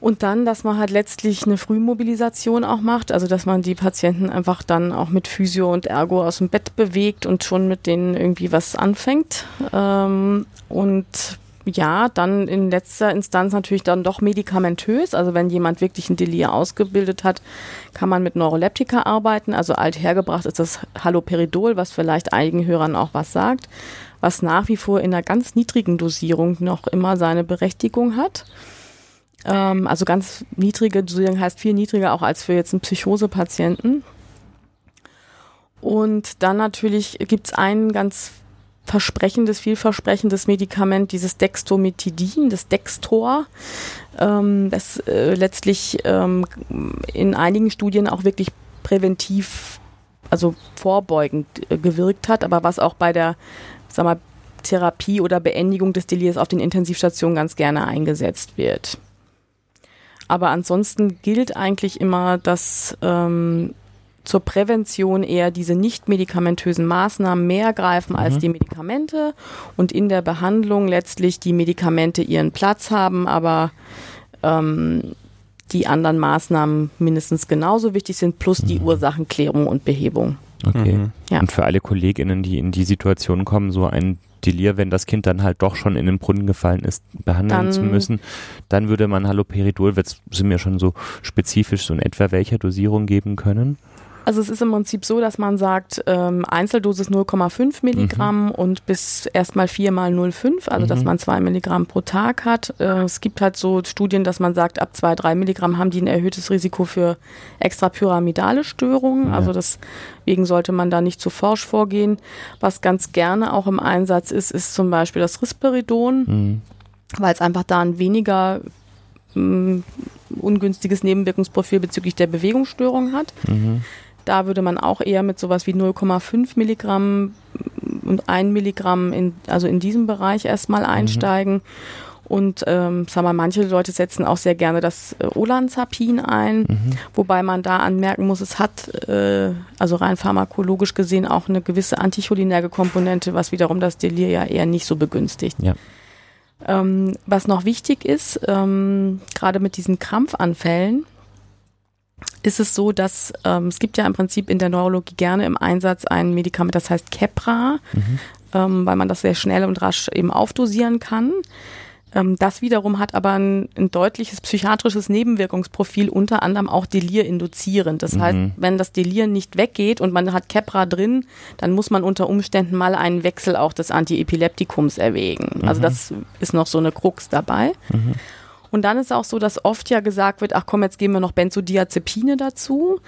Und dann, dass man halt letztlich eine Frühmobilisation auch macht, also dass man die Patienten einfach dann auch mit Physio und Ergo aus dem Bett bewegt und schon mit denen irgendwie was anfängt. Ähm, und ja, dann in letzter Instanz natürlich dann doch medikamentös. Also wenn jemand wirklich ein Delir ausgebildet hat, kann man mit Neuroleptika arbeiten. Also althergebracht ist das Haloperidol, was vielleicht einigen Hörern auch was sagt, was nach wie vor in einer ganz niedrigen Dosierung noch immer seine Berechtigung hat. Ähm, also ganz niedrige Dosierung heißt viel niedriger auch als für jetzt einen Psychosepatienten. Und dann natürlich gibt es ein ganz versprechendes, vielversprechendes Medikament, dieses Dextometidin, das Dextor, ähm, das äh, letztlich ähm, in einigen Studien auch wirklich präventiv, also vorbeugend äh, gewirkt hat, aber was auch bei der, sag mal, Therapie oder Beendigung des Delirs auf den Intensivstationen ganz gerne eingesetzt wird. Aber ansonsten gilt eigentlich immer, dass ähm, zur Prävention eher diese nicht medikamentösen Maßnahmen mehr greifen als mhm. die Medikamente und in der Behandlung letztlich die Medikamente ihren Platz haben, aber ähm, die anderen Maßnahmen mindestens genauso wichtig sind, plus die mhm. Ursachenklärung und Behebung. Okay. Mhm. Ja. Und für alle KollegInnen, die in die Situation kommen, so ein Delir, wenn das Kind dann halt doch schon in den Brunnen gefallen ist, behandeln dann, zu müssen, dann würde man Haloperidol, wird sind mir schon so spezifisch so in etwa welcher Dosierung geben können? Also es ist im Prinzip so, dass man sagt, ähm, Einzeldosis 0,5 Milligramm mhm. und bis erstmal 4 mal 0,5, also mhm. dass man 2 Milligramm pro Tag hat. Äh, es gibt halt so Studien, dass man sagt, ab 2, 3 Milligramm haben die ein erhöhtes Risiko für extrapyramidale Störungen. Ja. Also deswegen sollte man da nicht zu forsch vorgehen. Was ganz gerne auch im Einsatz ist, ist zum Beispiel das Risperidon, mhm. weil es einfach da ein weniger mm, ungünstiges Nebenwirkungsprofil bezüglich der Bewegungsstörung hat. Mhm. Da würde man auch eher mit sowas wie 0,5 Milligramm und 1 Milligramm in, also in diesem Bereich erstmal mhm. einsteigen. Mhm. Und ähm, sagen wir, manche Leute setzen auch sehr gerne das äh, Olanzapin ein, mhm. wobei man da anmerken muss, es hat äh, also rein pharmakologisch gesehen auch eine gewisse anticholinerge Komponente, was wiederum das Delir ja eher nicht so begünstigt. Ja. Ähm, was noch wichtig ist, ähm, gerade mit diesen Krampfanfällen, ist es so, dass ähm, es gibt ja im Prinzip in der Neurologie gerne im Einsatz ein Medikament, das heißt Kepra, mhm. ähm, weil man das sehr schnell und rasch eben aufdosieren kann. Ähm, das wiederum hat aber ein, ein, deutliches psychiatrisches Nebenwirkungsprofil, unter anderem auch Delir induzierend. Das mhm. heißt, wenn das Delir nicht weggeht und man hat Kepra drin, dann muss man unter Umständen mal einen Wechsel auch des Antiepileptikums erwägen. Also mhm. Also das ist noch so eine Krux dabei. Und dann ist auch so, dass oft ja gesagt wird, ach komm, jetzt geben wir noch Benzodiazepine dazu.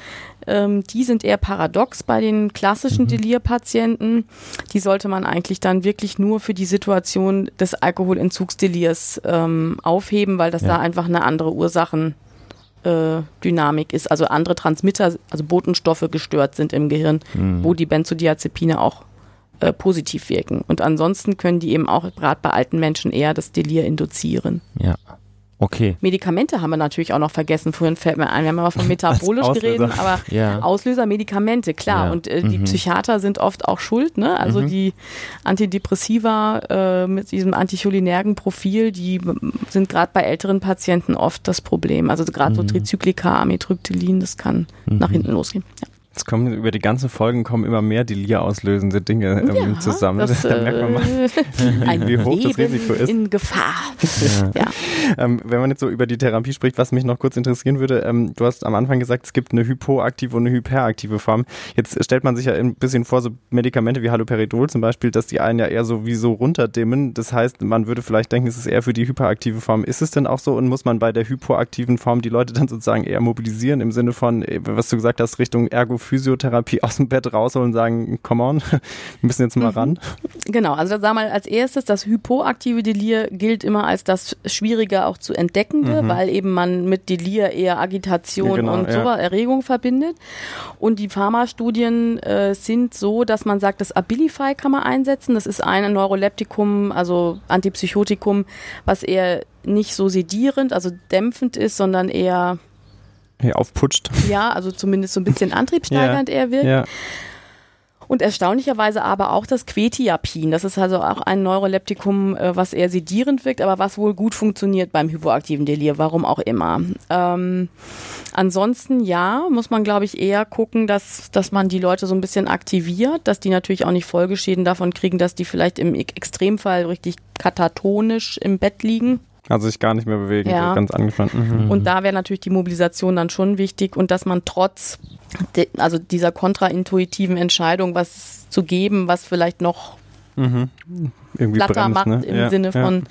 Ähm, die sind eher paradox bei den klassischen mhm. Delirpatienten. Die sollte man eigentlich dann wirklich nur für die Situation des Alkoholentzugsdelirs ähm, aufheben, weil das ja. da einfach eine andere Ursachen äh, Dynamik ist, also andere Transmitter, also Botenstoffe gestört sind im Gehirn, mhm. wo die Benzodiazepine auch äh, positiv wirken. Und ansonsten können die eben auch gerade bei alten Menschen eher das Delir induzieren. Ja. Okay. Medikamente haben wir natürlich auch noch vergessen. Vorhin fällt mir ein, wir haben aber von metabolisch geredet, aber ja. Auslöser Medikamente, klar. Ja. Und äh, die mhm. Psychiater sind oft auch schuld, ne? Also mhm. die Antidepressiva äh, mit diesem anticholinergen Profil, die sind gerade bei älteren Patienten oft das Problem. Also gerade mhm. so Trizyklika, Amitriptylin, das kann nach mhm. hinten losgehen. Ja. Es kommen über die ganzen Folgen kommen immer mehr Delir-auslösende Dinge ähm, ja, zusammen. Das, da merkt man mal, wie, wie hoch das Risiko ist. In Gefahr. Ja. ja. Ähm, wenn man jetzt so über die Therapie spricht, was mich noch kurz interessieren würde, ähm, du hast am Anfang gesagt, es gibt eine hypoaktive und eine hyperaktive Form. Jetzt stellt man sich ja ein bisschen vor, so Medikamente wie Haloperidol zum Beispiel, dass die einen ja eher so wie so runterdimmen. Das heißt, man würde vielleicht denken, es ist eher für die hyperaktive Form. Ist es denn auch so und muss man bei der hypoaktiven Form die Leute dann sozusagen eher mobilisieren im Sinne von, äh, was du gesagt hast, Richtung Ergo Physiotherapie aus dem Bett rausholen und sagen, come on, wir müssen jetzt mal mhm. ran? Genau, also sag mal als erstes, das hypoaktive Delir gilt immer als das Schwierige auch zu entdeckende, mhm. weil eben man mit Delir eher Agitation ja, genau, und ja. sowas, Erregung verbindet. Und die Pharmastudien äh, sind so, dass man sagt, das Abilify kann man einsetzen. Das ist ein Neuroleptikum, also Antipsychotikum, was eher nicht so sedierend, also dämpfend ist, sondern eher hier aufputscht. Ja, also zumindest so ein bisschen antriebssteigernd ja, eher wirkt. Ja. Und erstaunlicherweise aber auch das Quetiapin. Das ist also auch ein Neuroleptikum, äh, was eher sedierend wirkt, aber was wohl gut funktioniert beim hypoaktiven Delir, warum auch immer. Ähm, ansonsten ja, muss man glaube ich eher gucken, dass, dass man die Leute so ein bisschen aktiviert, dass die natürlich auch nicht Folgeschäden davon kriegen, dass die vielleicht im Extremfall richtig katatonisch im Bett liegen. Also sich gar nicht mehr bewegen, ja. ganz angespannt. Mhm. Und da wäre natürlich die Mobilisation dann schon wichtig und dass man trotz de, also dieser kontraintuitiven Entscheidung was zu geben, was vielleicht noch mhm. Irgendwie platter bremst, macht ne? im ja, Sinne von,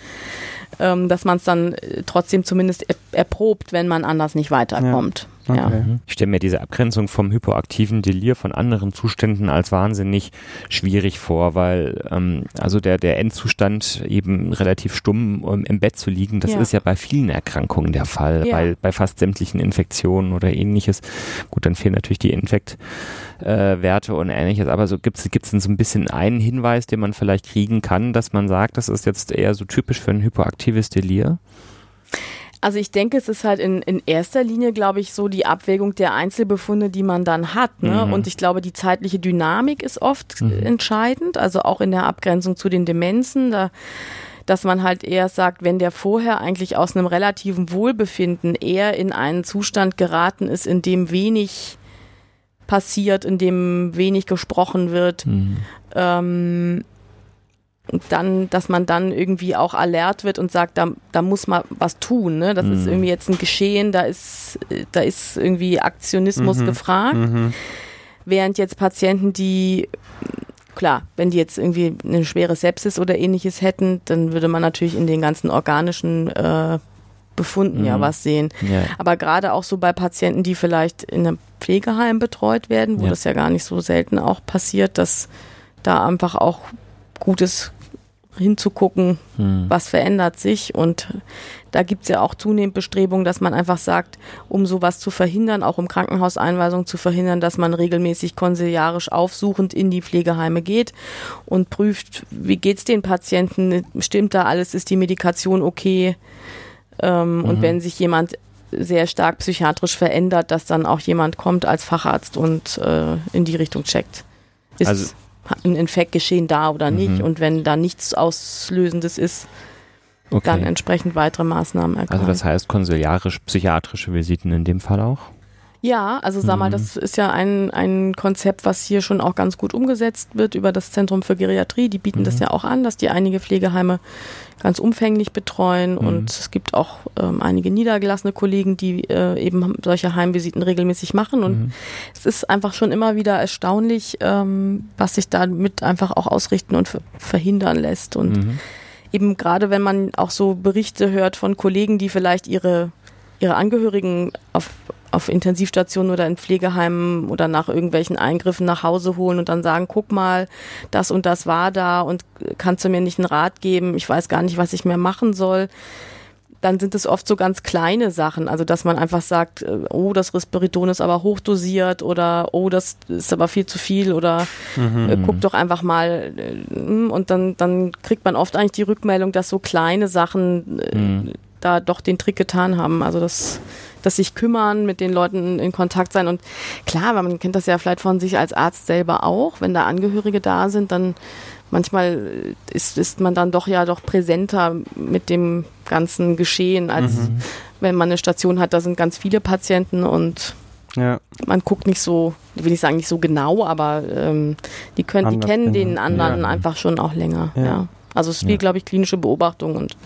ja. ähm, dass man es dann äh, trotzdem zumindest erprobt, wenn man anders nicht weiterkommt. Okay. Ja. Ich stelle mir diese Abgrenzung vom hypoaktiven Delir von anderen Zuständen als wahnsinnig schwierig vor, weil ähm, also der, der Endzustand eben relativ stumm um, im Bett zu liegen, das ja. ist ja bei vielen Erkrankungen der Fall, ja. bei, bei fast sämtlichen Infektionen oder ähnliches. Gut, dann fehlen natürlich die Infektwerte äh, und ähnliches, aber so gibt es denn so ein bisschen einen Hinweis, den man vielleicht kriegen kann, dass man sagt, das ist jetzt eher so typisch für ein hypoaktives Delir? Also ich denke, es ist halt in, in erster Linie, glaube ich, so die Abwägung der Einzelbefunde, die man dann hat. Ne? Mhm. Und ich glaube, die zeitliche Dynamik ist oft mhm. entscheidend, also auch in der Abgrenzung zu den Demenzen. Da dass man halt eher sagt, wenn der vorher eigentlich aus einem relativen Wohlbefinden eher in einen Zustand geraten ist, in dem wenig passiert, in dem wenig gesprochen wird, mhm. ähm, dann, dass man dann irgendwie auch alert wird und sagt, da, da muss man was tun. Ne? Das mhm. ist irgendwie jetzt ein Geschehen, da ist, da ist irgendwie Aktionismus mhm. gefragt. Mhm. Während jetzt Patienten, die klar, wenn die jetzt irgendwie eine schwere Sepsis oder ähnliches hätten, dann würde man natürlich in den ganzen organischen äh, Befunden mhm. ja was sehen. Ja. Aber gerade auch so bei Patienten, die vielleicht in einem Pflegeheim betreut werden, wo ja. das ja gar nicht so selten auch passiert, dass da einfach auch gutes hinzugucken, hm. was verändert sich. Und da gibt es ja auch zunehmend Bestrebungen, dass man einfach sagt, um sowas zu verhindern, auch um Krankenhauseinweisungen zu verhindern, dass man regelmäßig konsiliarisch aufsuchend in die Pflegeheime geht und prüft, wie geht es den Patienten, stimmt da alles, ist die Medikation okay? Ähm, mhm. Und wenn sich jemand sehr stark psychiatrisch verändert, dass dann auch jemand kommt als Facharzt und äh, in die Richtung checkt. Ist also ein Infekt geschehen da oder nicht. Mhm. Und wenn da nichts Auslösendes ist, okay. dann entsprechend weitere Maßnahmen ergreifen. Also das heißt konsiliarisch-psychiatrische Visiten in dem Fall auch? Ja, also sag mal, mhm. das ist ja ein, ein Konzept, was hier schon auch ganz gut umgesetzt wird über das Zentrum für Geriatrie. Die bieten mhm. das ja auch an, dass die einige Pflegeheime ganz umfänglich betreuen mhm. und es gibt auch ähm, einige niedergelassene Kollegen, die äh, eben solche Heimvisiten regelmäßig machen und mhm. es ist einfach schon immer wieder erstaunlich, ähm, was sich damit einfach auch ausrichten und verhindern lässt und mhm. eben gerade wenn man auch so Berichte hört von Kollegen, die vielleicht ihre ihre Angehörigen auf auf Intensivstationen oder in Pflegeheimen oder nach irgendwelchen Eingriffen nach Hause holen und dann sagen, guck mal, das und das war da und kannst du mir nicht einen Rat geben, ich weiß gar nicht, was ich mehr machen soll dann sind es oft so ganz kleine Sachen. Also, dass man einfach sagt, äh, oh, das Risperidon ist aber hochdosiert oder oh, das ist aber viel zu viel oder mhm. äh, guck doch einfach mal. Äh, und dann, dann kriegt man oft eigentlich die Rückmeldung, dass so kleine Sachen mhm. da doch den Trick getan haben. Also, das das sich kümmern, mit den Leuten in Kontakt sein. Und klar, man kennt das ja vielleicht von sich als Arzt selber auch, wenn da Angehörige da sind, dann manchmal ist, ist man dann doch ja doch präsenter mit dem ganzen Geschehen, als mhm. wenn man eine Station hat, da sind ganz viele Patienten und Ja. Man guckt nicht so, will ich sagen, nicht so genau, aber ähm, die können, die kennen den anderen ja. einfach schon auch länger. Ja. Also es ist wie, glaube ich, klinische Beobachtung und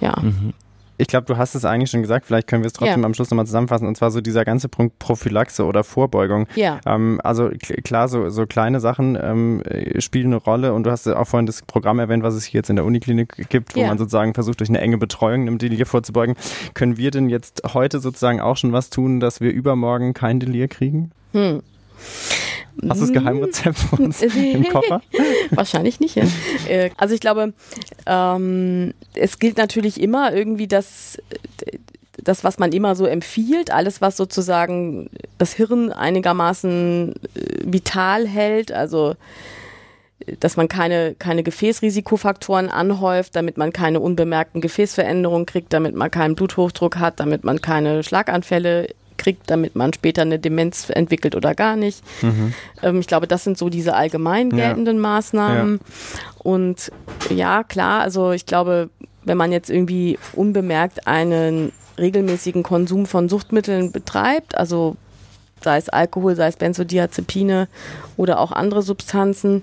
ja. Mhm ich glaube, du hast es eigentlich schon gesagt, vielleicht können wir es trotzdem ja. am Schluss nochmal zusammenfassen, und zwar so dieser ganze Punkt Prophylaxe oder Vorbeugung. Ja. Ähm, also klar, so, so kleine Sachen ähm, spielen eine Rolle und du hast auch vorhin das Programm erwähnt, was es hier jetzt in der Uniklinik gibt, wo ja. man sozusagen versucht, durch eine enge Betreuung einem Delir vorzubeugen. Können wir denn jetzt heute sozusagen auch schon was tun, dass wir übermorgen kein Delir kriegen? Hm. Hast du das Geheimrezept für uns im Koffer? Wahrscheinlich nicht. Ja. Äh, also ich glaube, ähm, es gilt natürlich immer irgendwie das, das, was man immer so empfiehlt, alles, was sozusagen das Hirn einigermaßen äh, vital hält, also dass man keine, keine Gefäßrisikofaktoren anhäuft, damit man keine unbemerkten Gefäßveränderungen kriegt, damit man keinen Bluthochdruck hat, damit man keine Schlaganfälle kriegt, damit man später eine Demenz entwickelt oder gar nicht. Mhm. Ähm, ich glaube, das sind so diese allgemein geltenden ja. Maßnahmen. Ja. Und ja, klar, also ich glaube, wenn man jetzt irgendwie unbemerkt einen regelmäßigen Konsum von Suchtmitteln betreibt, also sei es Alkohol, sei es Benzodiazepine oder auch andere Substanzen,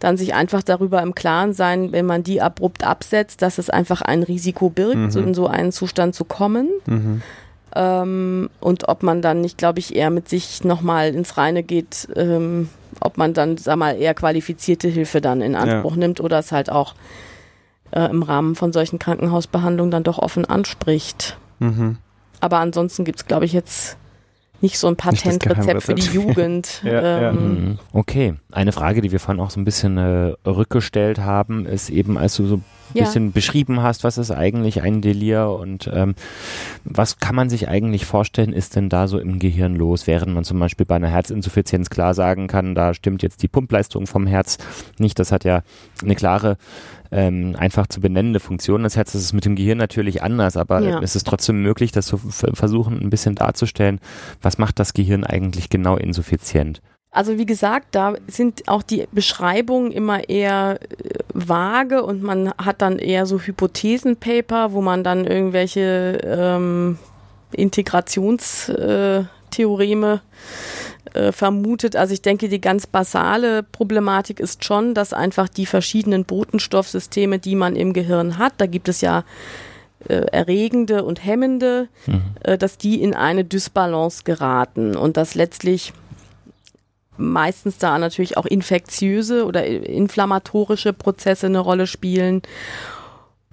dann sich einfach darüber im Klaren sein, wenn man die abrupt absetzt, dass es einfach ein Risiko birgt, mhm. so in so einen Zustand zu kommen. Mhm. Ähm, und ob man dann nicht, glaube ich, eher mit sich nochmal ins Reine geht, ähm, ob man dann, sag mal, eher qualifizierte Hilfe dann in Anspruch ja. nimmt oder es halt auch äh, im Rahmen von solchen Krankenhausbehandlungen dann doch offen anspricht. Mhm. Aber ansonsten gibt es, glaube ich, jetzt nicht so ein Patentrezept für die Jugend. ja, ähm. ja. Okay, eine Frage, die wir vorhin auch so ein bisschen äh, rückgestellt haben, ist eben, als du so ja. bisschen beschrieben hast, was ist eigentlich ein Delir und ähm, was kann man sich eigentlich vorstellen, ist denn da so im Gehirn los, während man zum Beispiel bei einer Herzinsuffizienz klar sagen kann, da stimmt jetzt die Pumpleistung vom Herz nicht, das hat ja eine klare ähm, einfach zu benennende Funktion des Herzens. Ist mit dem Gehirn natürlich anders, aber ja. es ist trotzdem möglich, das zu versuchen, ein bisschen darzustellen, was macht das Gehirn eigentlich genau insuffizient? Also wie gesagt, da sind auch die Beschreibungen immer eher äh, vage und man hat dann eher so Hypothesenpaper, wo man dann irgendwelche ähm, Integrationstheoreme äh, vermutet. Also ich denke, die ganz basale Problematik ist schon, dass einfach die verschiedenen Botenstoffsysteme, die man im Gehirn hat, da gibt es ja äh, erregende und hemmende, mhm. äh, dass die in eine Dysbalance geraten und dass letztlich meistens da natürlich auch infektiöse oder inflammatorische Prozesse eine Rolle spielen.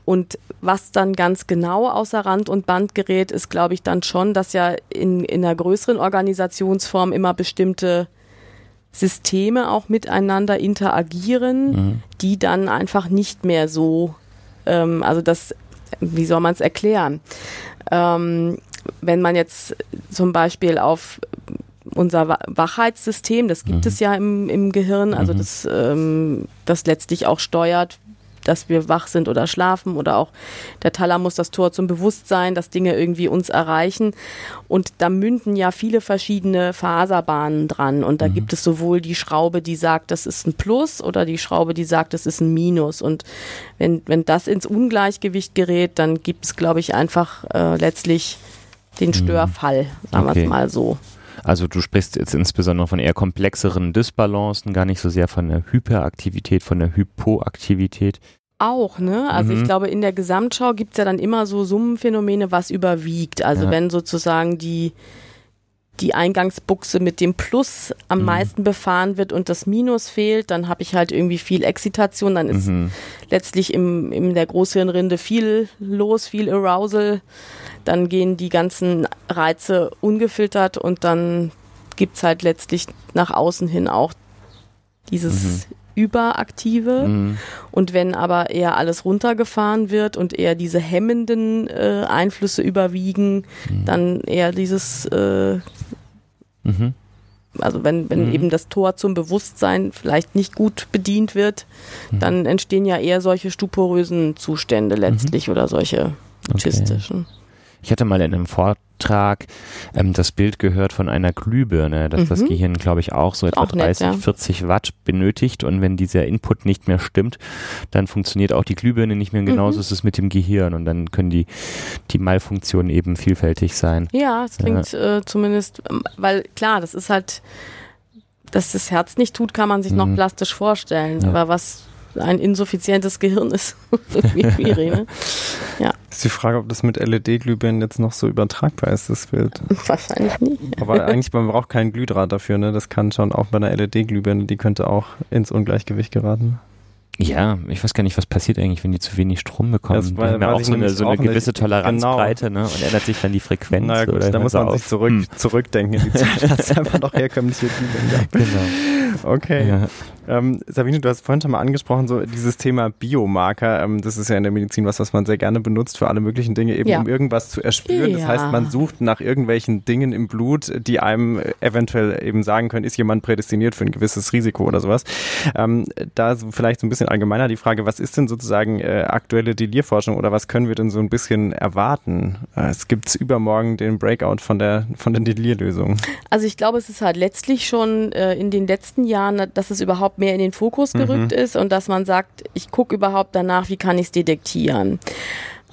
Und was dann ganz genau außer Rand und Band gerät, ist, glaube ich, dann schon, dass ja in, in einer größeren Organisationsform immer bestimmte Systeme auch miteinander interagieren, mhm. die dann einfach nicht mehr so, ähm, also das, wie soll man es erklären? Ähm, wenn man jetzt zum Beispiel auf unser Wachheitssystem, das gibt mhm. es ja im, im Gehirn, also mhm. das, ähm, das letztlich auch steuert, dass wir wach sind oder schlafen oder auch der Thalamus das Tor zum Bewusstsein, dass Dinge irgendwie uns erreichen. Und da münden ja viele verschiedene Faserbahnen dran. Und da mhm. gibt es sowohl die Schraube, die sagt, das ist ein Plus oder die Schraube, die sagt, das ist ein Minus. Und wenn, wenn das ins Ungleichgewicht gerät, dann gibt es, glaube ich, einfach äh, letztlich den mhm. Störfall, sagen okay. wir es mal so. Also du sprichst jetzt insbesondere von eher komplexeren Dysbalancen, gar nicht so sehr von der Hyperaktivität, von der Hypoaktivität. Auch, ne? Also mhm. ich glaube, in der Gesamtschau gibt es ja dann immer so Summenphänomene, was überwiegt. Also ja. wenn sozusagen die, die Eingangsbuchse mit dem Plus am mhm. meisten befahren wird und das Minus fehlt, dann habe ich halt irgendwie viel Exzitation, dann ist mhm. letztlich im, in der Großhirnrinde viel los, viel Arousal dann gehen die ganzen Reize ungefiltert und dann gibt es halt letztlich nach außen hin auch dieses mhm. Überaktive. Mhm. Und wenn aber eher alles runtergefahren wird und eher diese hemmenden äh, Einflüsse überwiegen, mhm. dann eher dieses, äh, mhm. also wenn, wenn mhm. eben das Tor zum Bewusstsein vielleicht nicht gut bedient wird, mhm. dann entstehen ja eher solche stuporösen Zustände letztlich oder solche autistischen. Okay. Ich hatte mal in einem Vortrag ähm, das Bild gehört von einer Glühbirne, dass Mhm. das Gehirn, glaube ich, auch so etwa auch nett, 30, ja. 40 Watt benötigt und wenn dieser Input nicht mehr stimmt, dann funktioniert auch die Glühbirne nicht mehr. Genauso Mhm. ist es mit dem Gehirn und dann können die, die Malfunktionen eben vielfältig sein. Ja, es klingt äh, zumindest, ähm, weil klar, das ist halt, dass das Herz nicht tut, kann man sich noch Mhm. plastisch vorstellen. Ja. Aber was ein insuffizientes Gehirn ist, irgendwie schwierig, ne? Ist die Frage, ob das mit LED-Glühbirnen jetzt noch so übertragbar ist, das Bild. Wahrscheinlich nicht. Aber eigentlich, man braucht keinen Glühdraht dafür, ne? Das kann schon auch bei einer LED-Glühbirne, die könnte auch ins Ungleichgewicht geraten. Ja, ich weiß gar nicht, was passiert eigentlich, wenn die zu wenig Strom bekommen. Das die wei- haben ja auch so eine, so eine auch nicht. gewisse Toleranzbreite ne? und ändert sich dann die Frequenz. Na gut, oder da muss man auf. sich zurück, Hm, zurückdenken in die Zeit, als es einfach noch herkömmliche Glühbirnen gab. genau. Okay. Ja. Ähm, Sabine, du hast vorhin schon mal angesprochen, so dieses Thema Biomarker. Ähm, das ist ja in der Medizin was, was man sehr gerne benutzt für alle möglichen Dinge, eben Ja. um irgendwas zu erspüren. Das Ja. heißt, man sucht nach irgendwelchen Dingen im Blut, die einem eventuell eben sagen können, ist jemand prädestiniert für ein gewisses Risiko oder sowas. Ähm, da vielleicht so ein bisschen allgemeiner die Frage, was ist denn sozusagen äh, aktuelle Delirforschung oder was können wir denn so ein bisschen erwarten? Äh, es gibt übermorgen den Breakout von der von den Delirlösungen. Also ich glaube, es ist halt letztlich schon äh, in den letzten Jahren, dass es überhaupt mehr in den Fokus gerückt ist und dass man sagt, ich gucke überhaupt danach, wie kann ich es detektieren.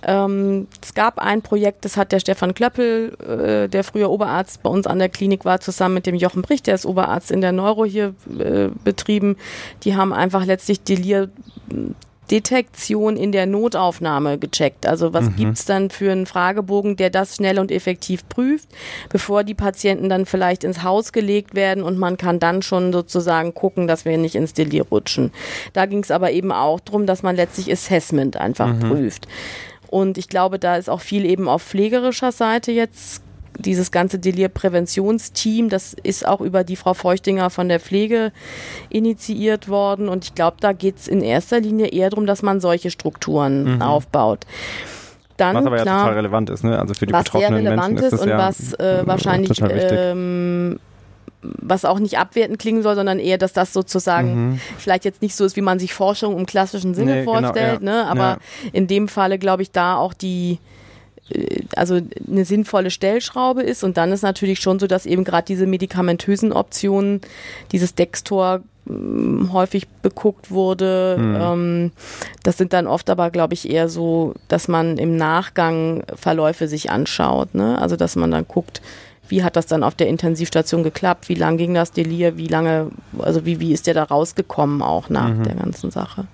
Ähm, es gab ein Projekt, das hat der Stefan Klöppel, äh, der früher Oberarzt bei uns an der Klinik war, zusammen mit dem Jochen Bricht, der ist Oberarzt in der Neuro hier äh, betrieben. Die haben einfach letztlich Delir Detektion in der Notaufnahme gecheckt. Also was gibt's dann für einen Fragebogen, der das schnell und effektiv prüft, bevor die Patienten dann vielleicht ins Haus gelegt werden und man kann dann schon sozusagen gucken, dass wir nicht ins Delir rutschen. Da ging's aber eben auch drum, dass man letztlich Assessment einfach prüft. Und ich glaube, da ist auch viel eben auf pflegerischer Seite jetzt dieses ganze Delirpräventionsteam, das ist auch über die Frau Feuchtinger von der Pflege initiiert worden. Und ich glaube, da geht's in erster Linie eher darum, dass man solche Strukturen aufbaut. Dann, Was aber ja klar, total relevant ist, ne? Also für die was sehr betroffenen relevant Menschen ist ist und ja was äh, wahrscheinlich ähm, was auch nicht abwertend klingen soll, sondern eher, dass das sozusagen vielleicht jetzt nicht so ist, wie man sich Forschung im klassischen Sinne Mhm. Nee, genau, vorstellt, ja. ne? aber Ja. in dem Falle glaube ich da auch die also eine sinnvolle Stellschraube ist und dann ist natürlich schon so, dass eben gerade diese medikamentösen Optionen, dieses Dextor ähm, häufig beguckt wurde. Mhm. Das sind dann oft aber, glaube ich, eher so, dass man im Nachgang Verläufe sich anschaut. Ne? Also dass man dann guckt, wie hat das dann auf der Intensivstation geklappt, wie lang ging das Delir, wie lange, also wie, wie ist der da rausgekommen auch nach Mhm. der ganzen Sache.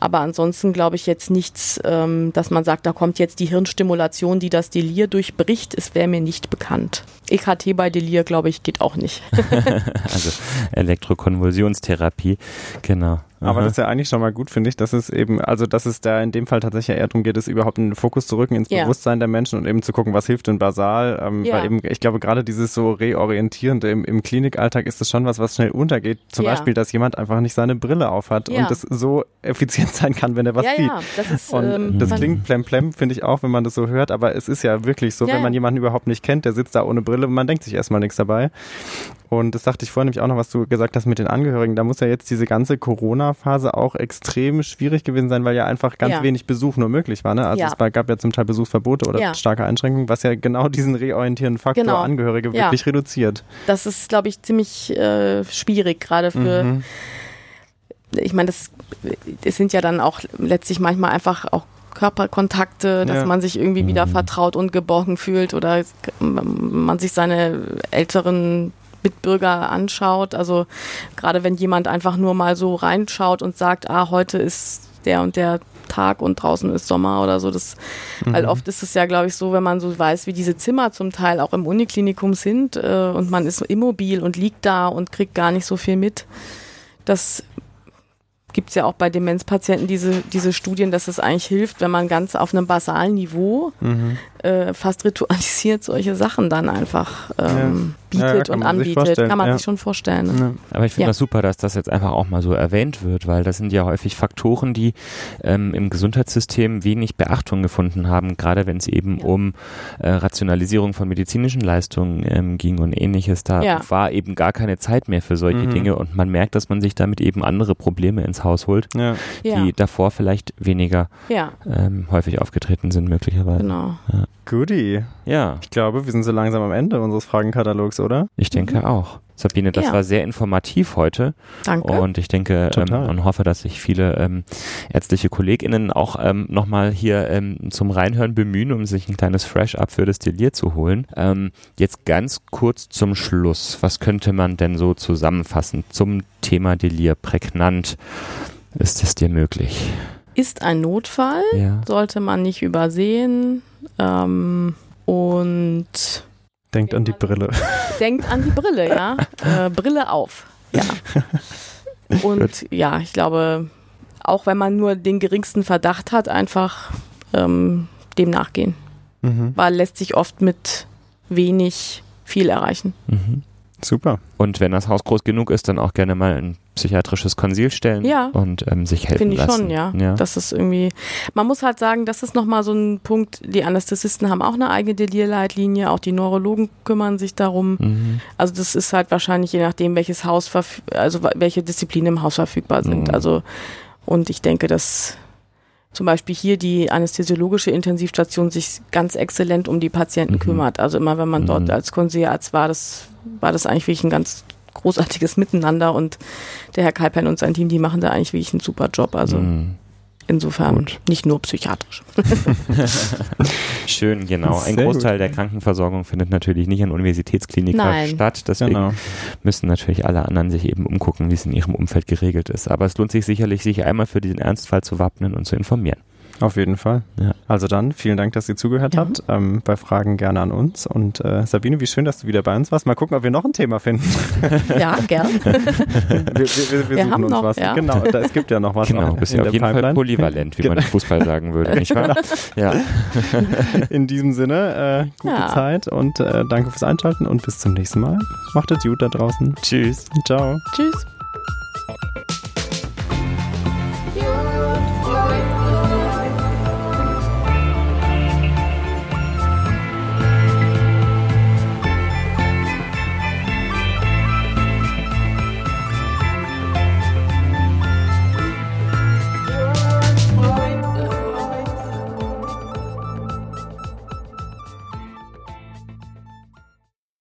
Aber ansonsten glaube ich jetzt nichts, ähm, dass man sagt, da kommt jetzt die Hirnstimulation, die das Delir durchbricht. Es wäre mir nicht bekannt. EKT bei Delir, glaube ich, geht auch nicht. Also Elektrokonvulsionstherapie, genau. Aber Aha. das ist ja eigentlich schon mal gut, finde ich, dass es eben, also dass es da in dem Fall tatsächlich eher darum geht, es überhaupt in den Fokus zu rücken, ins Ja. Bewusstsein der Menschen und eben zu gucken, was hilft denn basal. Ähm, Ja. Weil eben, ich glaube, gerade dieses so Reorientierende im, im Klinikalltag ist das schon was, was schnell untergeht. Zum Ja. Beispiel, dass jemand einfach nicht seine Brille aufhat Ja. und das so effizient sein kann, wenn er was ja, sieht. ja, das ist, Und ähm, das klingt plemplem, finde ich auch, wenn man das so hört, aber es ist ja wirklich so, Ja, wenn man jemanden überhaupt nicht kennt, der sitzt da ohne Brille und man denkt sich erstmal nichts dabei. Und das sagte ich vorhin nämlich auch noch, was du gesagt hast mit den Angehörigen. Da muss ja jetzt diese ganze Corona-Phase auch extrem schwierig gewesen sein, weil ja einfach ganz Ja. wenig Besuch nur möglich war. Ne? Also Ja. es gab ja zum Teil Besuchsverbote oder Ja. starke Einschränkungen, was ja genau diesen reorientierenden Faktor Genau. Angehörige Ja. wirklich reduziert. das ist, glaube ich, ziemlich äh, schwierig, gerade für, Mhm. ich meine, das, das sind ja dann auch letztlich manchmal einfach auch Körperkontakte, dass Ja. man sich irgendwie wieder vertraut und geborgen fühlt oder man sich seine älteren Mitbürger anschaut. Also gerade wenn jemand einfach nur mal so reinschaut und sagt, ah, heute ist der und der Tag und draußen ist Sommer oder so. Das, Weil oft ist es ja, glaube ich, so, wenn man so weiß, wie diese Zimmer zum Teil auch im Uniklinikum sind äh, und man ist immobil und liegt da und kriegt gar nicht so viel mit. Das gibt es ja auch bei Demenzpatienten diese, diese Studien, dass es eigentlich hilft, wenn man ganz auf einem basalen Niveau Mhm. Äh, fast ritualisiert solche Sachen dann einfach ähm, Ja, ja, bietet kann und anbietet. Kann man ja. sich schon vorstellen. Ne? Ja. Aber ich finde Ja. das super, dass das jetzt einfach auch mal so erwähnt wird, weil das sind ja häufig Faktoren, die ähm, im Gesundheitssystem wenig Beachtung gefunden haben, gerade wenn es eben Ja. um äh, Rationalisierung von medizinischen Leistungen ähm, ging und ähnliches. Da Ja. war eben gar keine Zeit mehr für solche Mhm. Dinge und man merkt, dass man sich damit eben andere Probleme ins Haus holt, Ja. Ja, die davor vielleicht weniger ja, ähm, häufig aufgetreten sind, möglicherweise. genau. Goodie. Ja, Ich glaube, wir sind so langsam am Ende unseres Fragenkatalogs, oder? ich denke auch. Sabine, das Ja. war sehr informativ heute. Danke. Und ich denke ähm, und hoffe, dass sich viele ähm, ärztliche KollegInnen auch ähm, nochmal hier ähm, zum Reinhören bemühen, um sich ein kleines Fresh-Up für das Delir zu holen. Ähm, jetzt ganz kurz zum Schluss. Was könnte man denn so zusammenfassen zum Thema Delir? Prägnant. Ist es dir möglich? Ist ein Notfall, Ja. sollte man nicht übersehen. Ähm, und Denkt an die Brille. denkt an die Brille, ja. Äh, Brille auf. Ja. Und ja, ich glaube, auch wenn man nur den geringsten Verdacht hat, einfach ähm, dem nachgehen. Mhm. Weil lässt sich oft mit wenig viel erreichen. Mhm. Super. Und wenn das Haus groß genug ist, dann auch gerne mal ein psychiatrisches Konsil stellen Ja. und ähm, sich helfen Finde ich lassen. schon, ja. ja. Das ist irgendwie, man muss halt sagen, das ist nochmal so ein Punkt, die Anästhesisten haben auch eine eigene Delirleitlinie, auch die Neurologen kümmern sich darum. Mhm. Also das ist halt wahrscheinlich je nachdem, welches Haus, also welche Disziplinen im Haus verfügbar sind. Mhm. Also und ich denke, dass zum Beispiel hier die anästhesiologische Intensivstation sich ganz exzellent um die Patienten Mhm. kümmert. Also immer wenn man Mhm. dort als Konsiliarzt war, das war das eigentlich wirklich ein ganz großartiges Miteinander und der Herr Kalpein und sein Team, die machen da eigentlich wirklich einen super Job. Also Mhm. insofern Gut. nicht nur psychiatrisch. Schön, genau. Ein Großteil gut. der Krankenversorgung findet natürlich nicht an Universitätsklinikern Nein. statt. Deswegen Genau. müssen natürlich alle anderen sich eben umgucken, wie es in ihrem Umfeld geregelt ist. Aber es lohnt sich sicherlich, sich einmal für diesen Ernstfall zu wappnen und zu informieren. Auf jeden Fall. Ja. Also dann, vielen Dank, dass ihr zugehört Ja. habt. Ähm, bei Fragen gerne an uns. Und äh, Sabine, wie schön, dass du wieder bei uns warst. Mal gucken, ob wir noch ein Thema finden. ja, gern. Wir, wir, wir, suchen haben uns noch, was. ja. Genau, da, es gibt ja noch was Genau, bist ja auf jeden Fall Pipeline. polyvalent, wie man Genau. im Fußball sagen würde, nicht wahr? Ja. In diesem Sinne, äh, gute. Zeit und äh, danke fürs Einschalten und bis zum nächsten Mal. Macht es gut da draußen. Tschüss. Ciao. Tschüss.